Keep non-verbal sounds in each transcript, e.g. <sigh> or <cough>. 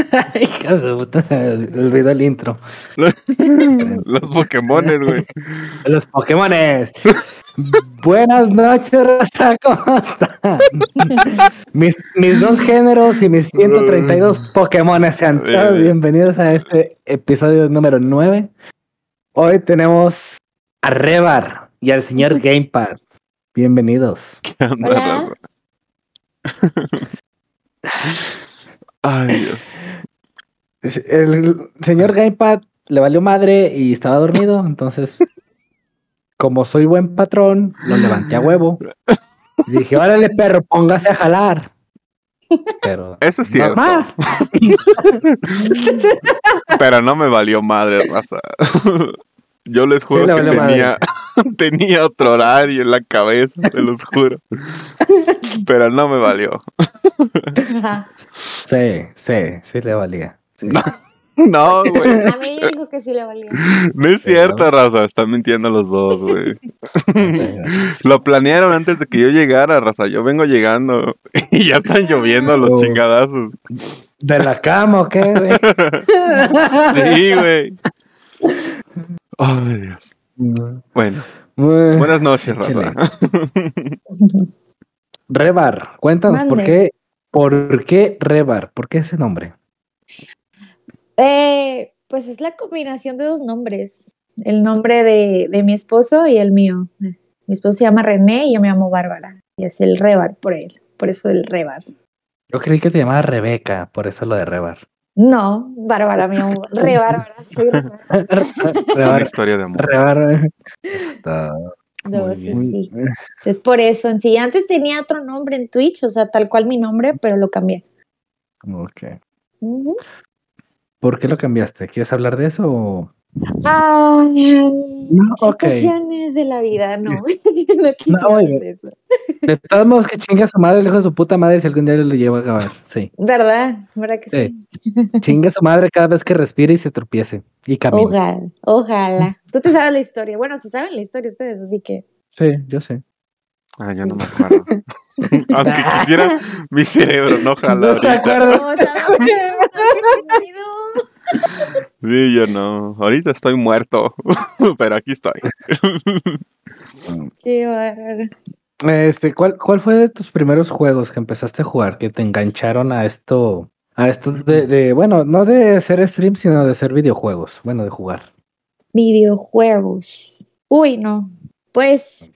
<laughs> Hija de puta, se me olvidó el intro. <laughs> Los Pokémones, güey. Los Pokémones. Buenas noches, Raza, ¿cómo están? mis, mis dos géneros y mis 132 Pokémones sean todos bienvenidos a este episodio número 9. Hoy tenemos a Rebar y al señor Gamepad. Bienvenidos. ¿Qué onda. <laughs> Ay, Dios. El señor Gamepad le valió madre y estaba dormido, entonces, como soy buen patrón, lo levanté a huevo. Y dije, órale, perro, póngase a jalar. Pero Eso es cierto. normal. Pero no me valió madre, raza. Yo les juro Sí, que tenía, <laughs> tenía otro horario en la cabeza, se los juro. <laughs> Pero no me valió. Sí, sí, sí le valía. Sí. No, <laughs> güey. A mí dijo que sí le valía. No es cierto, raza. Están mintiendo los dos, güey. Lo planearon antes de que yo llegara, raza. Yo vengo llegando y ya están lloviendo los Oh. chingadazos. ¿De la cama o qué, güey? Sí, güey. Ay, Dios. Bueno, Muy- buenas noches, raza. <laughs> Rebar, cuéntanos por qué, por qué Rebar, por qué ese nombre. Eh, pues es la combinación de dos nombres. El nombre de, de mi esposo y el mío. Mi esposo se llama René y yo me llamo Bárbara. Y es el Rebar por él. Por eso el Rebar. Yo creí que te llamaba Rebeca, por eso lo de Rebar. No, Bárbara, me llamo Re Bárbara. Soy Re Una Rebar, historia de amor. Rebar. Está No, Muy sí, sí. Es por eso. En sí, antes tenía otro nombre en Twitch, o sea, tal cual mi nombre, pero lo cambié. Ok. ¿Por qué lo cambiaste? ¿Quieres hablar de eso? o- Ay, No, ok. situaciones de la vida, no. <laughs> no quisiera eso. De todos modos, que chinga su madre, el hijo de su puta madre, si algún día lo lleva a acabar. Sí. ¿Verdad? ¿Verdad que sí? Chinga <laughs> su madre cada vez que respire y se tropiece. Y camine. Ojalá, ojalá. Tú te sabes la historia. Bueno, se saben la historia ustedes, así que. Sí, yo sé. Ah, ya no me acuerdo. <laughs> Aunque quisiera, mi cerebro no jala No te ahorita. No, entretenido. Sí, yo no. Ahorita estoy muerto. <laughs> Pero aquí estoy. Qué bárbaro. Este, ¿cuál, ¿cuál fue de tus primeros juegos que empezaste a jugar que te engancharon a esto? A esto de, de- bueno, no de hacer stream, sino de hacer videojuegos. Bueno, de jugar. Videojuegos. Uy, no. Pues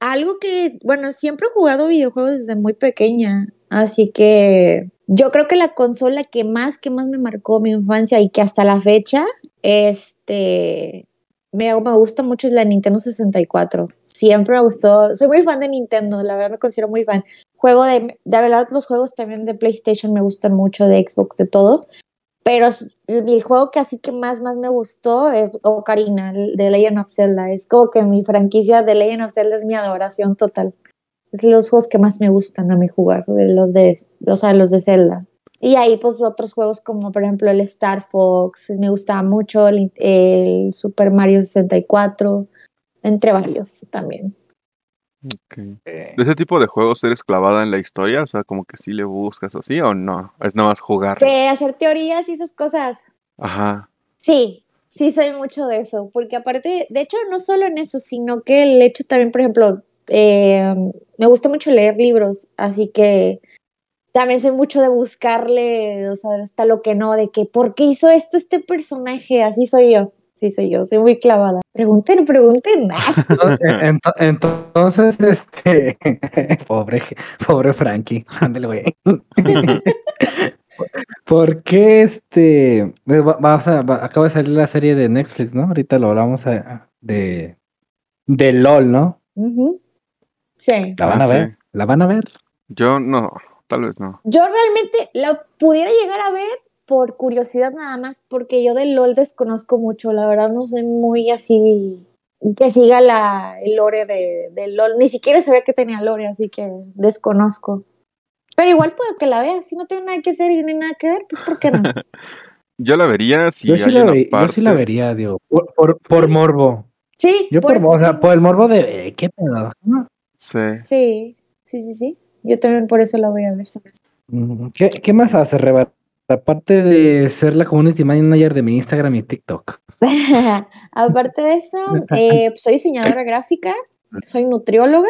algo que, bueno, siempre he jugado videojuegos desde muy pequeña, así que yo creo que la consola que más, que más me marcó mi infancia y que hasta la fecha, este, me, me gusta mucho es la Nintendo 64. Siempre me gustó, soy muy fan de Nintendo, la verdad me considero muy fan. Juego de, de verdad los juegos también de PlayStation me gustan mucho, de Xbox, de todos. Pero el, juego que así que más, más me gustó es Ocarina, de Legend of Zelda. Es como que mi franquicia de Legend of Zelda es mi adoración total. Es los juegos que más me gustan a mí jugar, de los de, o sea, los de Zelda. Y ahí pues otros juegos como por ejemplo el Star Fox, me gustaba mucho, el, el Super Mario 64, entre varios también. Ok. ¿De ese tipo de juegos eres clavada en la historia? O sea, como que sí le buscas así o no. Es nada más jugar. De hacer teorías y esas cosas. Ajá. Sí, sí soy mucho de eso, porque aparte, de hecho, no solo en eso, sino que el hecho también, por ejemplo, eh, me gusta mucho leer libros, así que también soy mucho de buscarle, o sea, hasta lo que no, de que, ¿por qué hizo esto este personaje? Así soy yo, sí soy yo, soy muy clavada. Pregunten, pregunten. <laughs> Ento- Entonces, este, <laughs> pobre, pobre Frankie, ándale, güey. <laughs> ¿Por qué este, eh, va- vamos a, acaba de salir la serie de Netflix, ¿no? Ahorita lo hablamos a- de, de LOL, ¿no? Ujú. Sí. ¿La van Ah, a ver? sí. ¿La van a ver? Yo no, tal vez no. Yo realmente la pudiera llegar a ver por curiosidad nada más, porque yo del LOL desconozco mucho, la verdad no soy muy así que siga la, el lore de, del LOL, ni siquiera sabía que tenía lore, así que desconozco. Pero igual puedo que la vea, si no tengo nada que hacer y no hay nada que ver, pues ¿por qué no? <laughs> Yo la vería si yo, sí hay la una ve- yo sí la vería, digo, por, por, por morbo. Sí, Yo por, eso o sea, por el morbo de, eh, ¿qué pedo? Sí. Sí, sí, sí, sí. Yo también por eso la voy a ver. ¿sabes? ¿Qué, qué más hace, Rebar? Aparte de ser la community manager de mi Instagram y TikTok. <laughs> Aparte de eso, eh, <laughs> soy diseñadora gráfica, soy nutrióloga,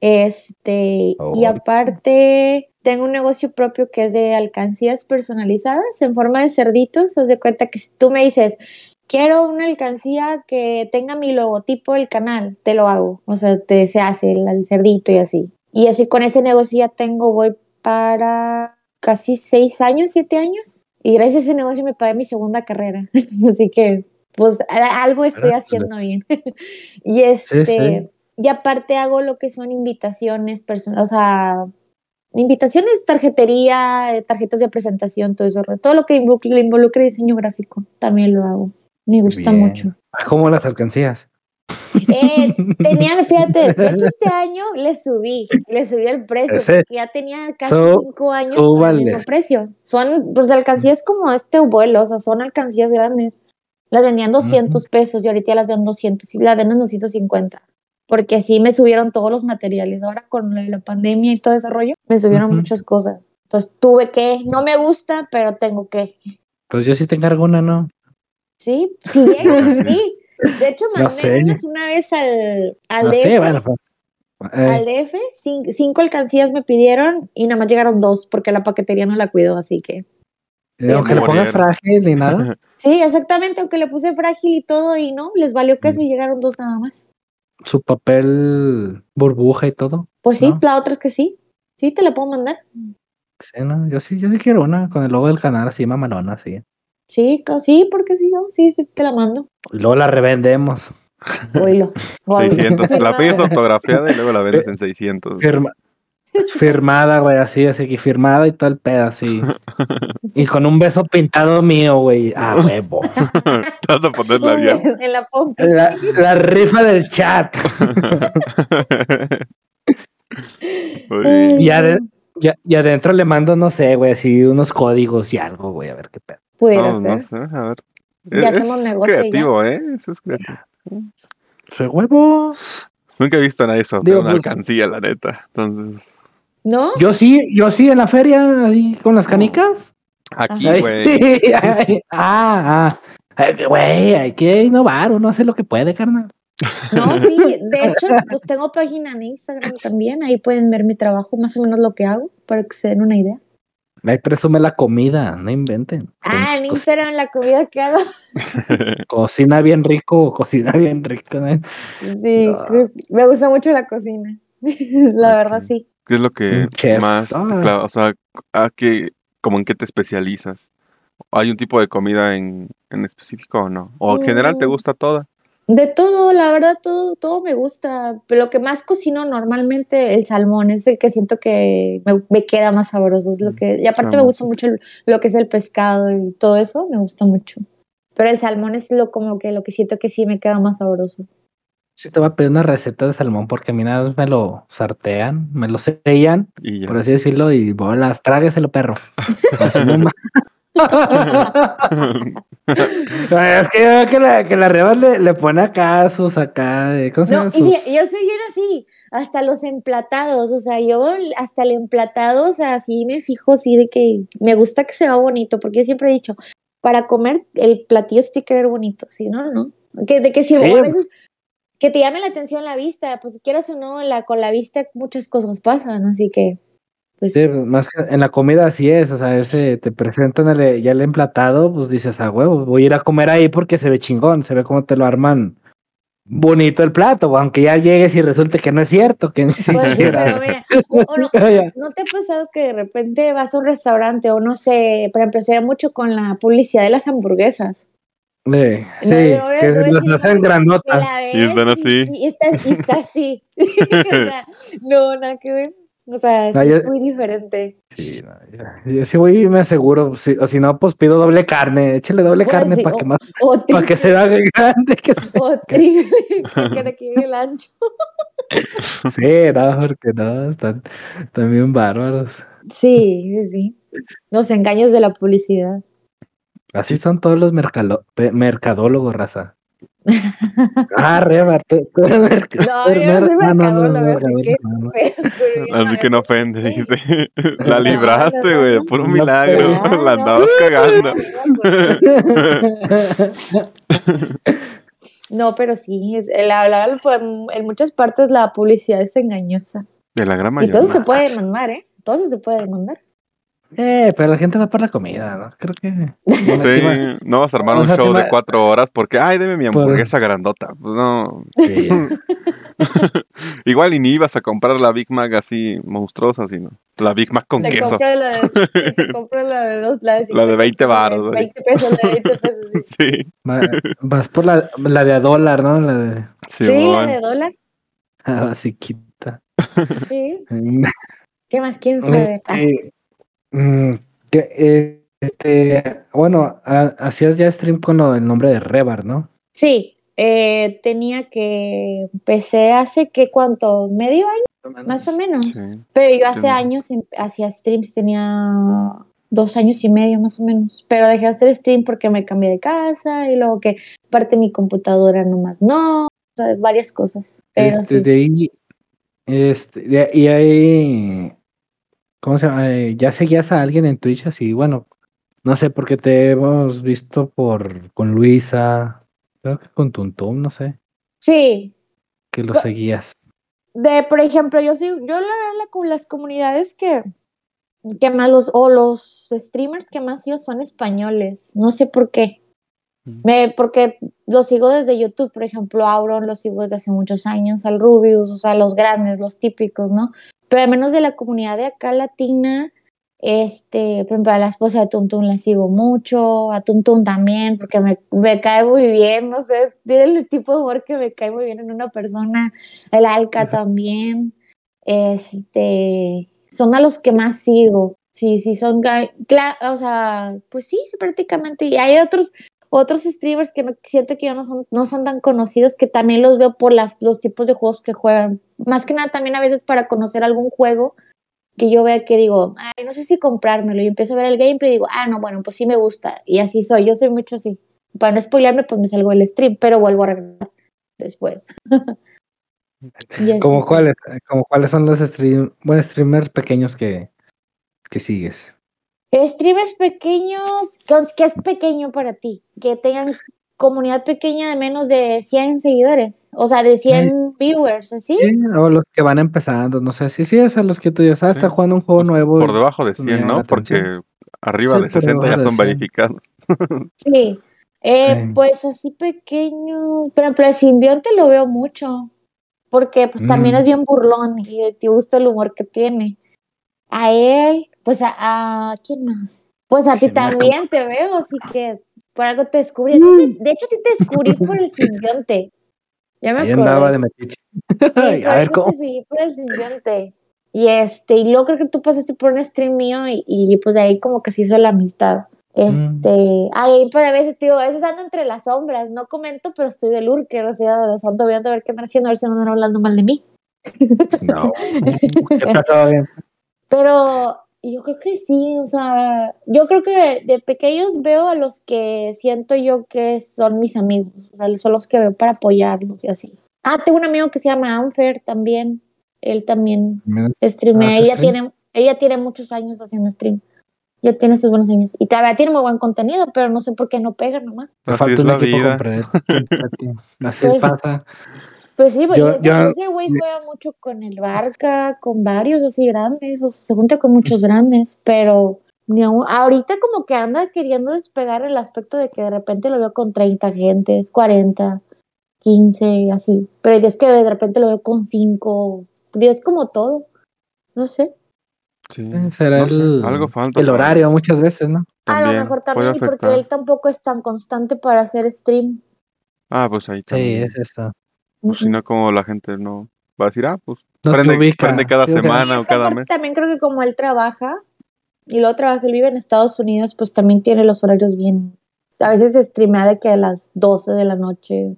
este, y aparte tengo un negocio propio que es de alcancías personalizadas en forma de cerditos. Os de cuenta que si tú me dices, quiero una alcancía que tenga mi logotipo del canal, te lo hago. O sea, te, se hace el, cerdito y así. Y así con ese negocio ya tengo, voy para casi seis años, siete años. Y gracias a ese negocio me pagué mi segunda carrera. <laughs> así que, pues, algo estoy haciendo bien. <laughs> y este, y aparte hago lo que son invitaciones personales, o sea, invitaciones, tarjetería, tarjetas de presentación, todo eso, todo lo que involucre, involucre diseño gráfico, también lo hago. Me gusta mucho. <laughs> ¿Cómo las alcancías? Eh, tenían, fíjate, de hecho <laughs> este año le subí, le subí el precio, porque ya tenía casi cinco años con el mismo precio. Son, pues de alcancías como este vuelo, o sea, son alcancías grandes. Las vendían 200 pesos y ahorita las venden 200 y las venden 250. Porque así me subieron todos los materiales. Ahora con la, pandemia y todo ese rollo, me subieron muchas cosas. Entonces tuve que, no me gusta, pero tengo que. Pues yo sí te encargo una, ¿no? Sí, sí, <laughs> sí. De hecho, mandé una vez al, al DF. Pues, eh. Al DF, cinco, alcancías me pidieron y nada más llegaron dos porque la paquetería no la cuidó, así que. Eh, aunque le ponga frágil ni nada. <laughs> Sí, exactamente, aunque le puse frágil y todo y no, les valió que eso y llegaron dos nada más. Su papel burbuja y todo. Pues sí, la otra es que sí. Sí, te la puedo mandar. Sí, no, yo sí, yo sí quiero una con el logo del canal así mamalona, sí. Sí, sí, porque sí, no, sí, te la mando. Luego la revendemos. 600, <laughs> la pides autografiada y luego la vendes en 600. firmada, güey, así, así que firmada y todo el pedo, así. <laughs> y con un beso pintado mío, güey. Ah, huevo. <laughs> Te vas a poner la En la. La, la rifa del chat. y, y, adentro le mando, no sé, güey, así unos códigos y algo, güey, a ver qué pedo. Pudiera no, ser. No sé, a ver. Ya es, hacemos negocio. creativo, ¿eh? Eso es creativo. ¡Soy huevo! Nunca he visto a nadie sortear una pues, alcancía, la neta. Entonces. ¿No? Yo sí, yo sí en la feria, ahí con las canicas. Aquí, güey. ah, ah. Güey, hay que innovar, uno hace lo que puede, carnal. No, <laughs> sí, de hecho, pues tengo página en Instagram también, ahí pueden ver mi trabajo, más o menos lo que hago, para que se den una idea. Ahí presume la comida, no inventen. Ah, en Instagram la comida que hago. <laughs> cocina bien rico, cocina bien rico. Sí, me gusta mucho la cocina. <laughs> la verdad, sí. ¿Qué es lo que más, ah. o sea, a qué, como en qué te especializas? ¿Hay un tipo de comida en, en específico o no? ¿O en general te mm. gusta toda? De todo, la verdad, todo, todo me gusta. Pero lo que más cocino normalmente, el salmón, es el que siento que me, queda más sabroso. Es lo mm, que, y aparte me gusta mucho lo que es el pescado y todo eso, me gusta mucho. Pero el salmón es lo como que lo que siento que sí me queda más sabroso. Sí, te voy a pedir una receta de salmón porque a mí nada más me lo sartean, me lo sellan, por así decirlo, y bolas, trágueselo, perro. <laughs> es que yo que la, que la Reba le, le pone acá sus acá de no, y yo soy bien así, hasta los emplatados, o sea, yo hasta el emplatado, o sea, sí me fijo así de que me gusta que se vea bonito, porque yo siempre he dicho, para comer el platillo sí tiene que ver bonito, si no, no. Que, de que si a veces que te llame la atención la vista, pues quieras o no, la, con la vista muchas cosas pasan, así que pues sí, más que en la comida así es, o sea, ese te presentan ya el emplatado, pues dices, a huevo, voy a ir a comer ahí porque se ve chingón, se ve como te lo arman bonito el plato, aunque ya llegues y resulte que no es cierto, que pues no, te ha pasado que de repente vas a un restaurante o no sé, pero empecé mucho con la publicidad de las hamburguesas. Sí, sí que las hacen granotas. Y están así. Y, está, así. <laughs> <laughs> no, nada que ver. O sea, es muy diferente. Sí, no, yo, sí voy y me aseguro, si, o si no, pues pido doble carne, échale doble carne para que más, para que se haga grande. Que o triple, <laughs> que quede el ancho. sí, no, porque no, están, también bárbaros. Sí, sí, los engaños de la publicidad. Así son todos los mercadólogos, raza. Ah, Rebar, tú, no, yo no soy mercadólogo, así que... Así que no ofende, dice. La libraste, güey, por un milagro. La andabas cagando. No, pero sí, es, el hablar en muchas partes la publicidad es engañosa. De la gran mayoría. Y todo se puede demandar, ¿eh? Todo se puede demandar. Eh, pero la gente va por la comida, ¿no? Creo que. <laughs> Sí, no vas a armar un show de cuatro horas porque, ay, deme mi hamburguesa grandota. Pues no. <laughs> Igual y ni ibas a comprar la Big Mac así monstruosa, sino la Big Mac con te queso. La de, te <laughs> compro la de dos, la de, la de 20 baros. 20 pesos, la de 20 pesos. Sí. Vas por la, la de a dólar, ¿no? La de... Sí, sí la de dólar. Ah, basiquita. Sí. ¿Qué más? ¿Quién sabe? Este, Mm, que, este, bueno, hacías ya stream con el nombre de Rebar, ¿no? Sí, eh, tenía que empecé hace que cuánto, medio año, más o menos. Pero yo hace años em, hacía streams, tenía dos años y medio más o menos. Pero dejé de hacer stream porque me cambié de casa y luego que parte de mi computadora nomás no, o sea, varias cosas. Pero este, de ahí, este, y ahí ¿cómo se llama? Eh, ya seguías a alguien en Twitch así, bueno, no sé, porque te hemos visto por con Luisa, creo que con Tuntum, no sé. Sí. Que lo seguías. De, por ejemplo, yo sí, yo la con las comunidades que, que más los, o los streamers que más sigo son españoles, no sé por qué. Mm. Me, porque los sigo desde YouTube, por ejemplo, Auron los sigo desde hace muchos años, al Rubius, o sea, los grandes, los típicos, ¿no? Pero al menos de la comunidad de acá latina, este, por ejemplo, a la esposa de Tuntun la sigo mucho, a Tuntun también, porque me, me, cae muy bien, no sé, tiene el tipo de humor que me cae muy bien en una persona, el Alca también, este, son a los que más sigo, sí, sí, son, o sea, pues sí, prácticamente, y hay otros, otros streamers que siento que ya no son, no son tan conocidos, que también los veo por los tipos de juegos que juegan. Más que nada también a veces para conocer algún juego que yo vea que digo, ay, no sé si comprármelo, y empiezo a ver el gameplay y digo, ah, no, bueno, pues sí me gusta, y así soy, yo soy mucho así. Para no spoilearme, pues me salgo del stream, pero vuelvo a regresar después. <laughs> ¿Como cuáles, como cuáles son los stream, bueno, streamers pequeños que, que sigues? Streamers pequeños, ¿qué es pequeño para ti? Que tengan comunidad pequeña de menos de 100 seguidores, o sea, de 100 viewers, ¿así? Sí, o los que van empezando, no sé, si sí, es a los que tú ya sabes, está jugando un juego pues, nuevo. Por debajo de 100, ¿no? Porque arriba de 60 ya son verificados. <laughs> sí, eh, pues así pequeño, pero, pero el simbionte lo veo mucho, porque pues también mm. es bien burlón y te gusta el humor que tiene. A él, pues a, ¿quién más? Pues a ti también te veo, así que por algo te descubrí. Mm. De hecho, a ti te descubrí por el simbionte. Ya me acuerdo. andaba de metiche. Sí, <laughs> a ver cómo. Te por el simbionte. Y este, y luego creo que tú pasaste por un stream mío y, y pues de ahí como que se hizo la amistad. Este, mm. ahí pues a veces, tío, a veces ando entre las sombras, no comento, pero estoy de lurker, o sea, de ando viendo a ver qué están haciendo, a ver si no andan hablando mal de mí. No, <laughs> está bien. Pero yo creo que sí, o sea, yo creo que de, pequeños veo a los que siento yo que son mis amigos, o sea, son los que veo para apoyarlos y así. Ah, tengo un amigo que se llama Anfer también, él también streamea, ella tiene, ella tiene muchos años haciendo stream, ya tiene sus buenos años, y todavía tiene muy buen contenido, pero no sé por qué no pega nomás. Me falta un equipo <laughs> Así pues, pasa. Pues sí, pues ese, güey juega mucho con el Barca, con varios así grandes, o sea, se junta con muchos grandes, pero ni ahorita como que anda queriendo despegar el aspecto de que de repente lo veo con 30 gentes, 40, 15, así, pero es que de repente lo veo con 5, es como todo, no sé. Sí, eh, será el, algo falta, el horario muchas veces, ¿no? a lo mejor también, porque él tampoco es tan constante para hacer stream. Ah, pues ahí también. Sí, es eso. Pues si no, como la gente no va a decir, ah, pues prende, cada semana o cada mes. También creo que como él trabaja y luego trabaja, él vive en Estados Unidos, pues también tiene los horarios bien. A veces se streamea de que a las 12 de la noche.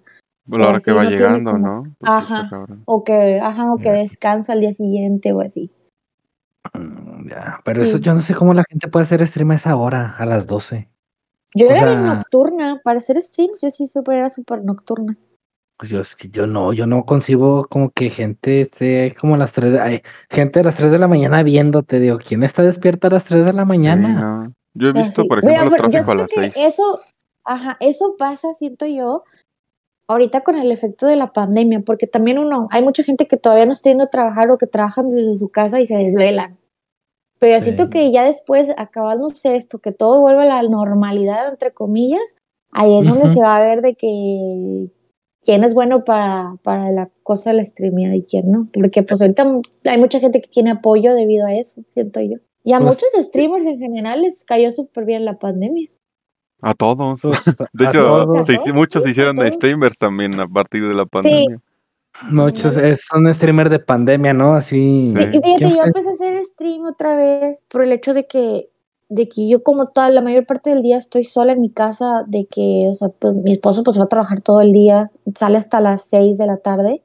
Pues la hora que va llegando, ¿no? Pues ajá. O que, ajá, o que descansa al día siguiente o así. Mm, ya, pero eso yo no sé cómo la gente puede hacer stream a esa hora, a las 12. Yo era bien nocturna, para hacer streams yo sí super, era súper nocturna. Pues yo es que yo no, yo no concibo como que gente esté como a las 3 de, ay, gente a las 3 de la mañana viéndote, digo, ¿quién está despierta a las 3 de la mañana? Yo he visto, por ejemplo, el tráfico a las 6. Eso, ajá, eso pasa, siento yo, ahorita con el efecto de la pandemia, porque también uno, hay mucha gente que todavía no está yendo a trabajar o que trabajan desde su casa y se desvelan. Pero siento que ya después, acabándose esto, que todo vuelve a la normalidad, entre comillas, ahí es donde se va a ver de que quién es bueno para, para la cosa de la streaming y quién no. Porque pues ahorita hay mucha gente que tiene apoyo debido a eso, siento yo. Y a pues, muchos streamers en general les cayó súper bien la pandemia. A todos. Pues, <laughs> de hecho, muchos se hicieron de streamers también a partir de la pandemia. Muchos son streamers de pandemia, ¿no? Así. Sí, y fíjate, yo empecé a hacer stream otra vez por el hecho de que de que yo como toda la mayor parte del día estoy sola en mi casa, de que, o sea, pues mi esposo pues va a trabajar todo el día, sale hasta las 6 de la tarde.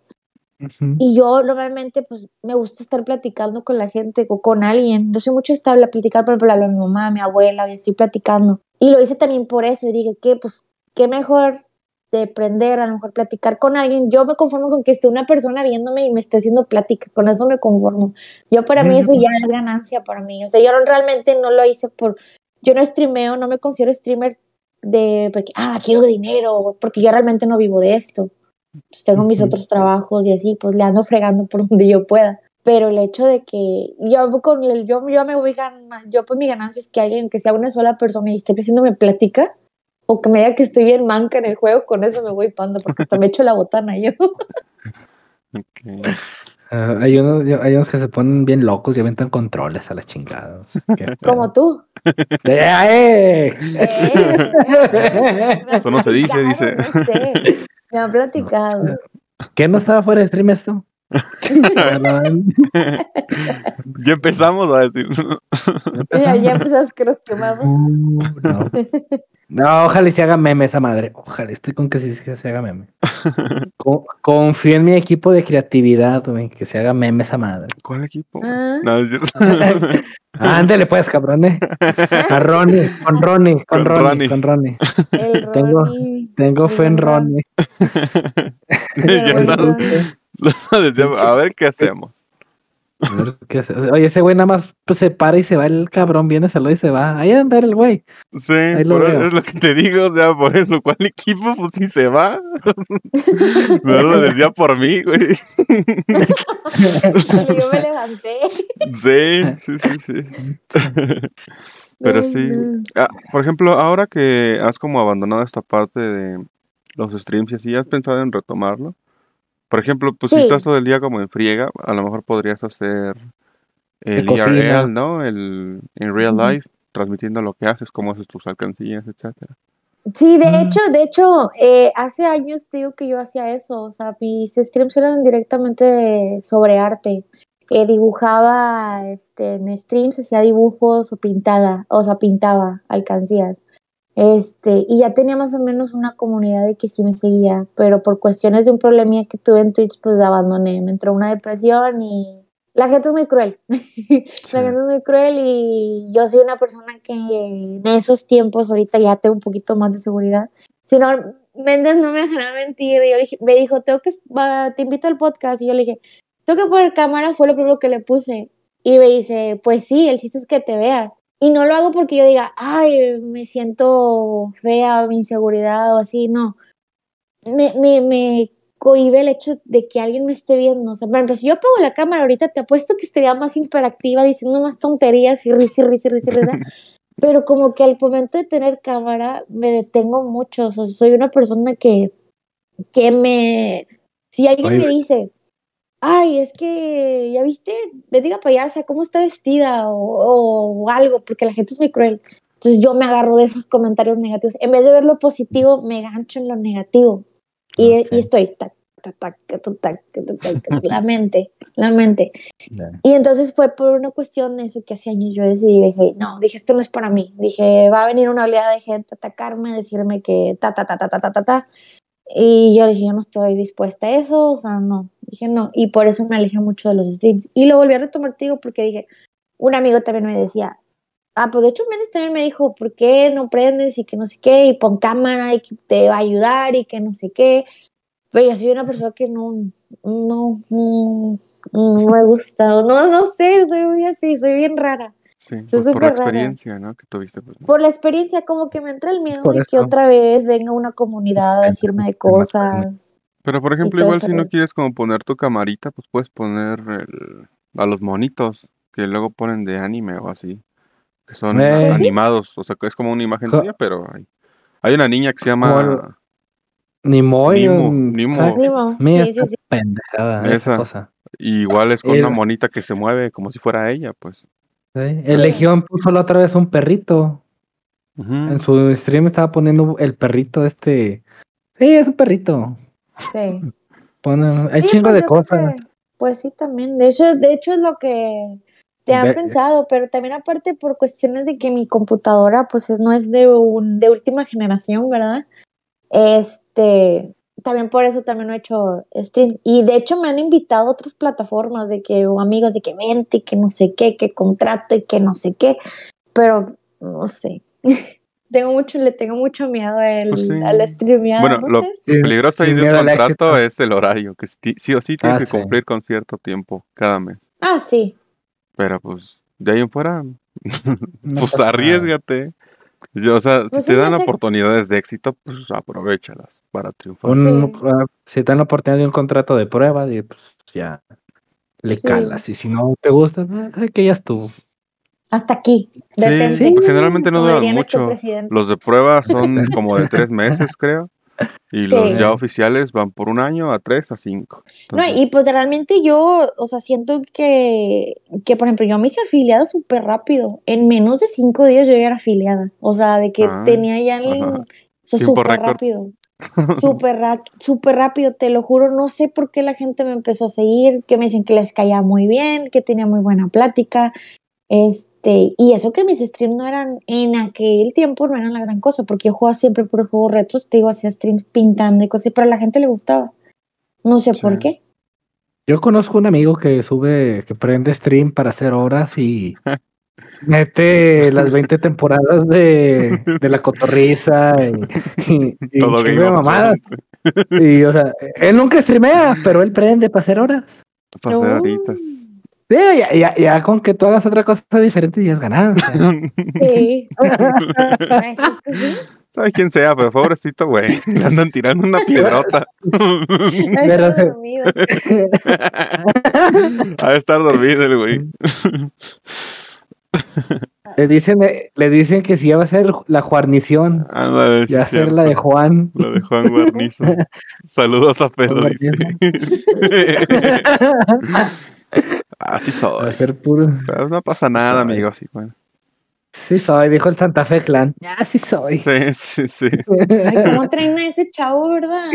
Y yo normalmente pues me gusta estar platicando con la gente o con alguien. Yo soy mucho estable a platicar, por ejemplo, a mi mamá, a mi abuela, y estoy platicando. Y lo hice también por eso, y dije que pues qué mejor de aprender, a lo mejor platicar con alguien. Yo me conformo con que esté una persona viéndome y me esté haciendo plática, con eso me conformo. Yo para mí eso ya es ganancia para mí. O sea, yo realmente no lo hice por, yo no streameo, no me considero streamer de, porque, ah, quiero dinero, porque yo realmente no vivo de esto. Pues tengo mis otros trabajos y así, pues le ando fregando por <laughs> donde yo pueda. Pero el hecho de que yo con el, yo, yo me voy ganar, yo pues mi ganancia es que alguien que sea una sola persona y esté me plática, o que me diga que estoy bien manca en el juego, con eso me voy panda, porque hasta me echo la botana yo. <laughs> Ah, hay, unos, hay unos que se ponen bien locos y aventan controles a las chingadas. <laughs> Como tú. ¡Eh! Eso no se dice, dice. Me han platicado. ¿Qué no estaba fuera de stream esto? <laughs> ya empezamos a decir. ya, ya empezas que los quemamos. Uh, no. no. ojalá y se haga meme esa madre. Ojalá, estoy con que sí se haga meme. confío en mi equipo de creatividad, que se haga meme esa madre. ¿Cuál equipo? Ah. No, es cierto. <laughs> Ándale pues, cabrón. A Ronnie, con Ronnie, con, Ronnie, con Ronnie. Tengo, tengo fe en Ronnie. <laughs> <laughs> a ver qué hacemos. Oye, ese güey nada más pues, se para y se va el cabrón, viene, se lo y se va. Ahí a andar el güey. Sí, es lo que te digo, o sea, por eso, ¿cuál equipo? Pues si se va. <laughs> Me lo decía por mí, güey. <laughs> yo me levanté. Sí, sí, sí, sí. Pero sí. Ah, por ejemplo, ahora que has como abandonado esta parte de los streams y así, ¿has pensado en retomarlo? Por ejemplo, pues si estás todo el día como en friega, a lo mejor podrías hacer el IRL, ¿no? El en real life, transmitiendo lo que haces, cómo haces tus alcancías, etcétera. Sí, de mm. hecho, de hecho, eh, hace años digo que yo hacía eso, o sea, mis streams eran directamente sobre arte. Eh, dibujaba este, en streams, hacía dibujos o pintada, o sea, pintaba alcancías. Este, y ya tenía más o menos una comunidad de que sí me seguía, pero por cuestiones de un problemilla que tuve en Twitch, pues abandoné. Me entró una depresión y la gente es muy cruel. <laughs> la gente es muy cruel y yo soy una persona que en esos tiempos, ahorita ya tengo un poquito más de seguridad. Si no, Méndez no me dejará mentir. Y yo dije, me dijo, tengo que, te invito al podcast. Y yo le dije, tengo que poner cámara, fue lo primero que le puse. Y me dice, pues sí, el chiste es que te veas. Y no lo hago porque yo diga, ay, me siento fea, mi inseguridad o así, no. Me, me, me cohibe el hecho de que alguien me esté viendo. O sea, por ejemplo, si yo apago la cámara ahorita, te apuesto que estaría más hiperactiva diciendo más tonterías y risa, risa, risa, risa. <laughs> Pero como que al momento de tener cámara me detengo mucho. O sea, soy una persona que, que me... Si alguien me dice, ay, es que, ya viste, me diga payasa, ¿cómo está vestida? O, algo, porque la gente es muy cruel. Entonces yo me agarro de esos comentarios negativos. En vez de ver lo positivo, me gancho en lo negativo. Y, estoy, la mente, la mente. Y entonces fue por una cuestión de eso que hace años yo decidí, dije, no, dije, esto no es para mí. Dije, va a venir una oleada de gente a atacarme, decirme que ta, ta, ta, ta, ta, ta, ta, ta. Y yo dije, yo no estoy dispuesta a eso, o sea, no, dije no. Y por eso me alejé mucho de los streams. Y lo volví a retomar, digo, porque dije, un amigo también me decía, Ah, pues de hecho Méndez también me dijo, ¿por qué no prendes y que no sé qué? Y pon cámara y que te va a ayudar y que no sé qué. Pero yo soy una persona que no, no, no, no me gusta. No, no sé, soy muy así, soy bien rara. Sí, pues, por la rara. experiencia, ¿no? Que tuviste. Pues, ¿no? Por la experiencia, como que me entra el miedo Por de que otra vez venga una comunidad a decirme de cosas. Pero por ejemplo, igual si no quieres como poner tu camarita, pues puedes poner el- a los monitos que luego ponen de anime o así, que son Eh. animados, o sea, que es como una imagen tuya, pero hay, hay una niña que se llama Ni Moy. Nimo, Mira sí, sí, esta sí. pendejada, esa Esa. cosa. y igual es con una monita que se mueve como si fuera ella, pues. ¿Sí? El Legión puso la otra vez un perrito. En su stream estaba poniendo el perrito este. Sí, es un perrito. Sí. Pone- hay Sí, chingo pues de cosas. que- pues sí, también. De hecho, de hecho es lo que te han pensado, pero también aparte por cuestiones de que mi computadora pues es- no es de, un, de última generación, ¿verdad? Este, también por eso también no he hecho streams. Y de hecho me han invitado a otras plataformas de que, o amigos de que vente, y que no sé qué, que contrate, y que no sé qué, pero no sé. <laughs> tengo mucho, le tengo mucho miedo al, Pues sí. al streamear, Bueno, no lo sé. Peligroso ahí de un contrato es el horario, que sí, o sí tienes Ah, que sí. cumplir con cierto tiempo cada mes. Ah, sí. Pero pues, de ahí en fuera, No pues arriesgate. Yo, o sea, Pues si sí, te dan oportunidades de éxito, pues aprovechalas para triunfar. Un- Sí. ah, si te dan la oportunidad de un contrato de prueba, y, pues ya le Sí. calas. Y si no te gusta, pues, que ya estuvo. Hasta aquí. Sí, Detente. Sí. generalmente no duran nuestro mucho. Los de prueba son <laughs> como de tres meses, creo. Y Sí. los ya oficiales van por un año a tres a cinco. No, y pues realmente yo, o sea, siento que, que por ejemplo, yo me hice afiliada súper rápido. En menos de cinco días yo ya era afiliada. O sea, de que Ah, tenía ya el... ajá. O sea, súper rápido. Súper súper rápido, te lo juro. No sé por qué la gente me empezó a seguir, que me dicen que les caía muy bien, que tenía muy buena plática. Este, y eso que mis streams no eran, en aquel tiempo no eran la gran cosa, porque yo jugaba siempre por juegos retros, te digo, hacía streams pintando y cosas, pero a la gente le gustaba. No sé Sí. por qué. Yo conozco un amigo que sube, que prende stream para hacer horas y <laughs> mete las 20 temporadas de, de la cotorriza y, y, y todo de mamadas. Y, o sea, él nunca streamea, pero él prende para hacer horas. para hacer horitas. Sí, ya, ya, ya con que tú hagas otra cosa diferente ya es ganancia. <laughs> Sí. Ay, quién sea, pero pobrecito, güey. Le andan tirando una piedrota. Pero- dormido. <laughs> Ha de estar dormido el güey. <laughs> le dicen, le dicen que si ya va a ser la guarnición, Ándale, sí ya va a ser la de. Juan. La de Juan Guarnizo. <laughs> Saludos a Pedro, dice. <laughs> Así Va a soy. ser puro. Pero no pasa nada, Soy. amigos. Sí, bueno. Sí soy, dijo el Santa Fe Clan. Ya sí soy. sí, sí, sí. Ay, ¿cómo traen a ese chavo, verdad?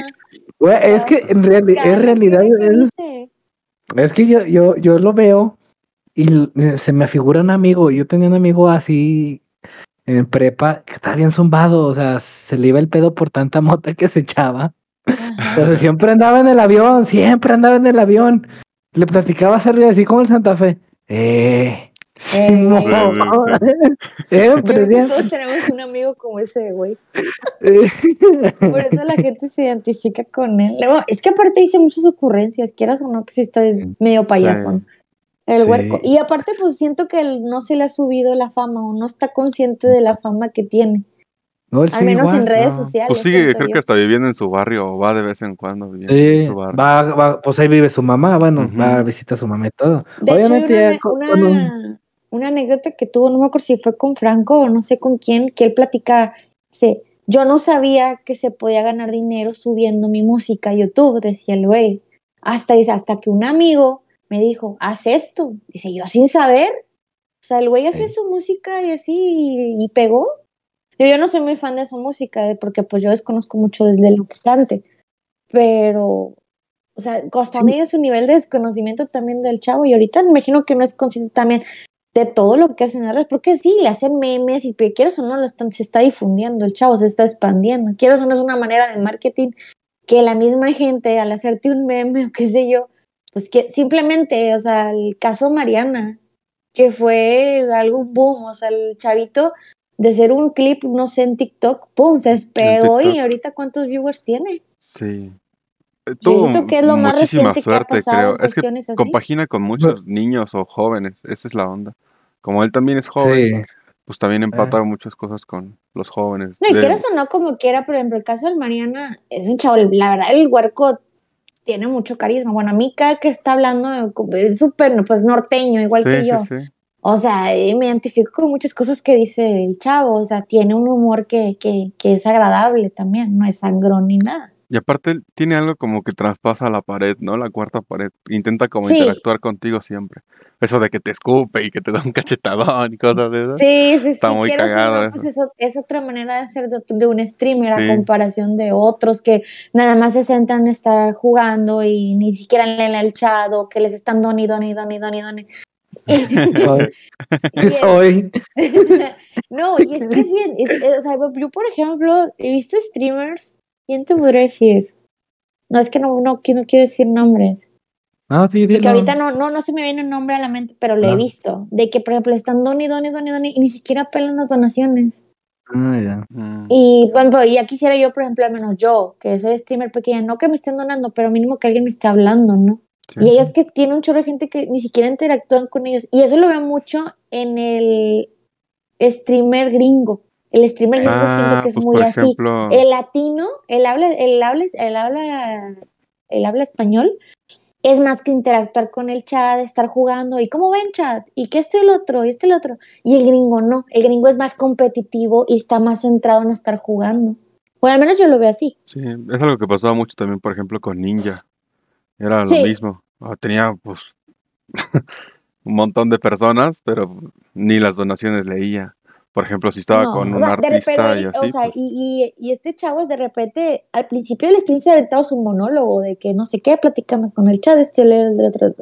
Es que en, reali- en realidad es, es que yo, yo, yo lo veo y l- se me figura un amigo. Yo tenía un amigo así en prepa que estaba bien zumbado, o sea, se le iba el pedo por tanta mota que se echaba. Entonces siempre andaba en el avión, siempre andaba en el avión. Le platicabas arriba así como el Santa Fe. Eh, Eh, no, Sí, sí, siempre, todos tenemos un amigo como ese, güey. Eh, <laughs> Por eso la gente se identifica con él. Es que aparte dice muchas ocurrencias, quieras o no, que sí estoy medio payaso. El Sí. huerco. Y aparte, pues siento que él no se le ha subido la fama o no está consciente de la fama que tiene. no, Al sí, menos igual, en redes no. sociales. Pues sigue, siento creo yo. que hasta viviendo en su barrio o va de vez en cuando viviendo en Sí, su barrio. va, va, pues ahí vive su mamá, bueno, va a visitar a su mamá y todo. De Obviamente hecho, hay ya una, con- una- con un- una anécdota que tuvo, no me acuerdo si fue con Franco o no sé con quién, que él platica, dice, yo no sabía que se podía ganar dinero subiendo mi música a YouTube, decía el güey. Hasta, hasta que un amigo me dijo, haz esto. Dice, yo sin saber. O sea, el güey hacía Sí. su música y así, y, y pegó. Yo, yo no soy muy fan de su música, eh, porque pues yo desconozco mucho desde lo que cante. Pero, o sea, hasta su nivel de desconocimiento también del chavo. Y ahorita me imagino que no es consciente también de todo lo que hacen en las redes, porque sí, le hacen memes y quieres o no, lo están, se está difundiendo, el chavo se está expandiendo. Quieres o no, es una manera de marketing que la misma gente, al hacerte un meme o qué sé yo, pues que simplemente, o sea, el caso Mariana, que fue algo boom, o sea, el chavito de ser un clip, no sé, en TikTok, pum, se despegó y ahorita cuántos viewers tiene. Sí. Eh, tuvo que es lo muchísima más suerte, creo. Es que compagina con muchos niños o jóvenes, esa es la onda. Como él también es joven, pues también empata muchas cosas con los jóvenes. No, y quieras o no, como quiera, por ejemplo, el caso del Mariana es un chavo, la verdad, el huerco tiene mucho carisma. Bueno, a mí cada que está hablando es súper, pues norteño, igual que yo. O sea, eh, me identifico con muchas cosas que dice el chavo. O sea, tiene un humor que, que, que es agradable también, no es sangrón ni nada. Y aparte tiene algo como que traspasa la pared, ¿no? La cuarta pared. Intenta como interactuar contigo siempre. Eso de que te escupe y que te da un <laughs> cachetadón y cosas de eso. Sí, sí, Está muy cagado. pues eso es otra manera de ser de, un streamer a comparación de otros que nada más se centran en estar jugando y ni siquiera leen el chat o que les están doni, doni, doni, doni, doni. <laughs> soy. <laughs> no, y es que es bien. o sea, yo, por ejemplo, he visto streamers ¿Quién te podría decir? No, es que no, no, no quiero decir nombres. Ah, sí, Que ahorita no, no, no se me viene un nombre a la mente, pero lo he visto. De que, por ejemplo, están doni, doni, doni, doni, y ni siquiera pelan las donaciones. Ah, ya. Mm. Y bueno, ya quisiera yo, por ejemplo, al menos yo, que soy streamer pequeña, no que me estén donando, pero mínimo que alguien me esté hablando, ¿no? Y ellos que tienen un chorro de gente que ni siquiera interactúan con ellos. Y eso lo veo mucho en el streamer gringo. El streamer gringo siento ah, que es pues, muy así. El latino, el habla, el habla, el habla, el habla español, es más que interactuar con el chat, estar jugando, y cómo ven chat, y que esto y el otro, y y el otro. Y el gringo no, el gringo es más competitivo y está más centrado en estar jugando. Bueno, al menos yo lo veo así. Sí, es algo que pasaba mucho también, por ejemplo, con Ninja. Era lo mismo. Ah, tenía, pues, <laughs> un montón de personas, pero ni las donaciones leía. Por ejemplo, si estaba con un artista y así. O sea, pues y, y, este chavo es de repente, al principio del stream se ha aventado su monólogo de que no sé qué, platicando con el chat, este, el otro,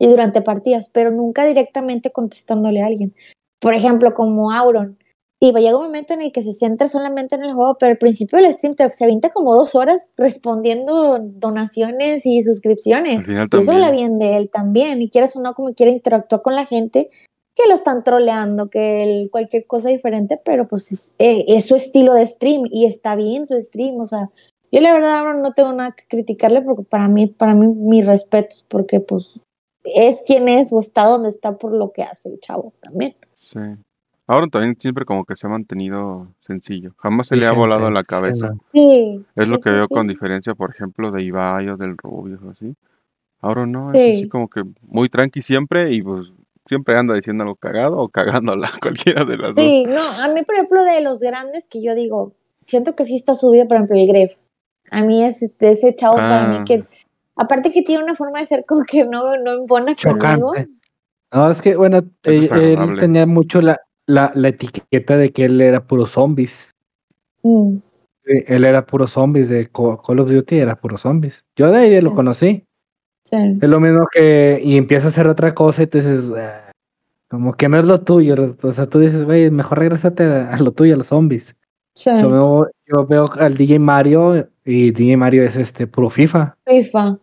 y durante partidas, pero nunca directamente contestándole a alguien. Por ejemplo, como Auron. Y llega un momento en el que se centra solamente en el juego, pero al principio del stream se avienta como dos horas respondiendo donaciones y suscripciones. y eso habla bien de él también. Y quieras o no, como quiere interactuar con la gente, que lo están troleando, que cualquier cosa diferente, pero pues eh, es, su estilo de stream y está bien su stream, o sea, yo la verdad ahora no tengo nada que criticarle porque para mí, para mí, mis respetos, porque pues es quien es o está donde está por lo que hace el chavo también. Sí. Ahora también siempre como que se ha mantenido sencillo. Jamás se le ha volado en la cabeza. Sí. Es lo que veo con diferencia, por ejemplo, de Ibai o del Rubio o así. Ahora no, es así como que muy tranqui siempre y pues siempre anda diciendo algo cagado o cagándola, cualquiera de las dos. Sí, no, a mí, por ejemplo, de los grandes que yo digo, siento que sí está subido, por ejemplo, el Gref. A mí es ese chavo para mí que, ah. aparte que tiene una forma de ser como que no, no embona conmigo. No, es que, bueno, eh, él, tenía mucho la, la, la, etiqueta de que él era puro zombies. Mm. Él era puro zombies, de Call of Duty era puro zombies. Yo de ahí lo conocí. Es lo mismo que, y empieza a hacer otra cosa y tú dices, ah, como que no es lo tuyo. O sea, tú dices, güey, mejor regresate a, lo tuyo, a los zombies. Yo, veo, al DJ Mario y DJ Mario es este puro FIFA. FIFA.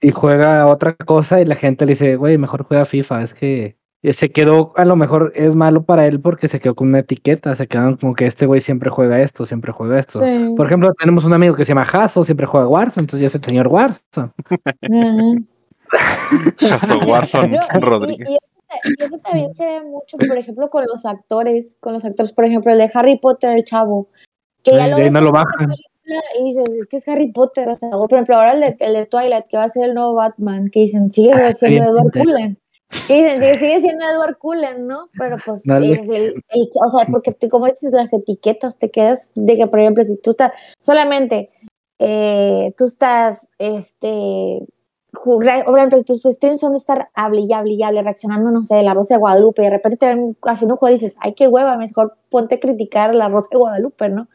Y juega otra cosa y la gente le dice, güey, mejor juega FIFA. Es que se quedó, a lo mejor es malo para él porque se quedó con una etiqueta, se quedaron como que este güey siempre juega esto, siempre juega esto. Por ejemplo, tenemos un amigo que se llama Jaso, siempre juega Warzone, entonces ya es el señor Warzone. <laughs> Jaso Warzone Rodríguez. Y, eso también se ve mucho, por ejemplo, con los actores, con los actores, por ejemplo, el de Harry Potter, el chavo, que ya lo, no lo bajan. Y dices, es que es Harry Potter, o sea, por ejemplo, ahora el de, el de Twilight, que va a ser el nuevo Batman, que dicen, sigue siendo Edward Cullen. Y sigue siendo Edward Cullen, ¿no? Pero pues es el, o sea, porque como dices las etiquetas, te quedas de que, por ejemplo, si tú estás solamente, eh, tú estás, este, por ejemplo, tus streams son de estar hable y hable y hable, reaccionando, no sé, la voz de Guadalupe, y de repente te ven haciendo un juego y dices, ay, qué hueva, mejor ponte a criticar la voz de Guadalupe, ¿no?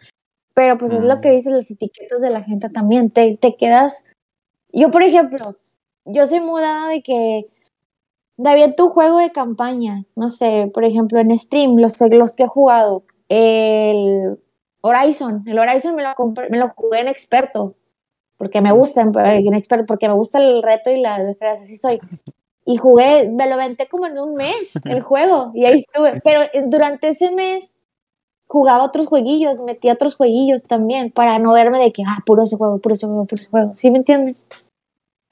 Pero pues es lo mm. que dicen las etiquetas de la gente también, te, te quedas, yo por ejemplo, yo soy mudada de que David, tu juego de campaña, no sé, por ejemplo, en Stream, los, los que he jugado, el Horizon, el Horizon me lo, me lo jugué en experto, porque me gusta, en experto, porque me gusta el reto y la así soy. y jugué, me lo aventé como en un mes <laughs> el juego y ahí estuve. Pero eh, durante ese mes jugaba otros jueguillos, metía otros jueguillos también para no verme de que, ah, puro ese juego, puro ese juego, puro ese juego. ¿Sí me entiendes?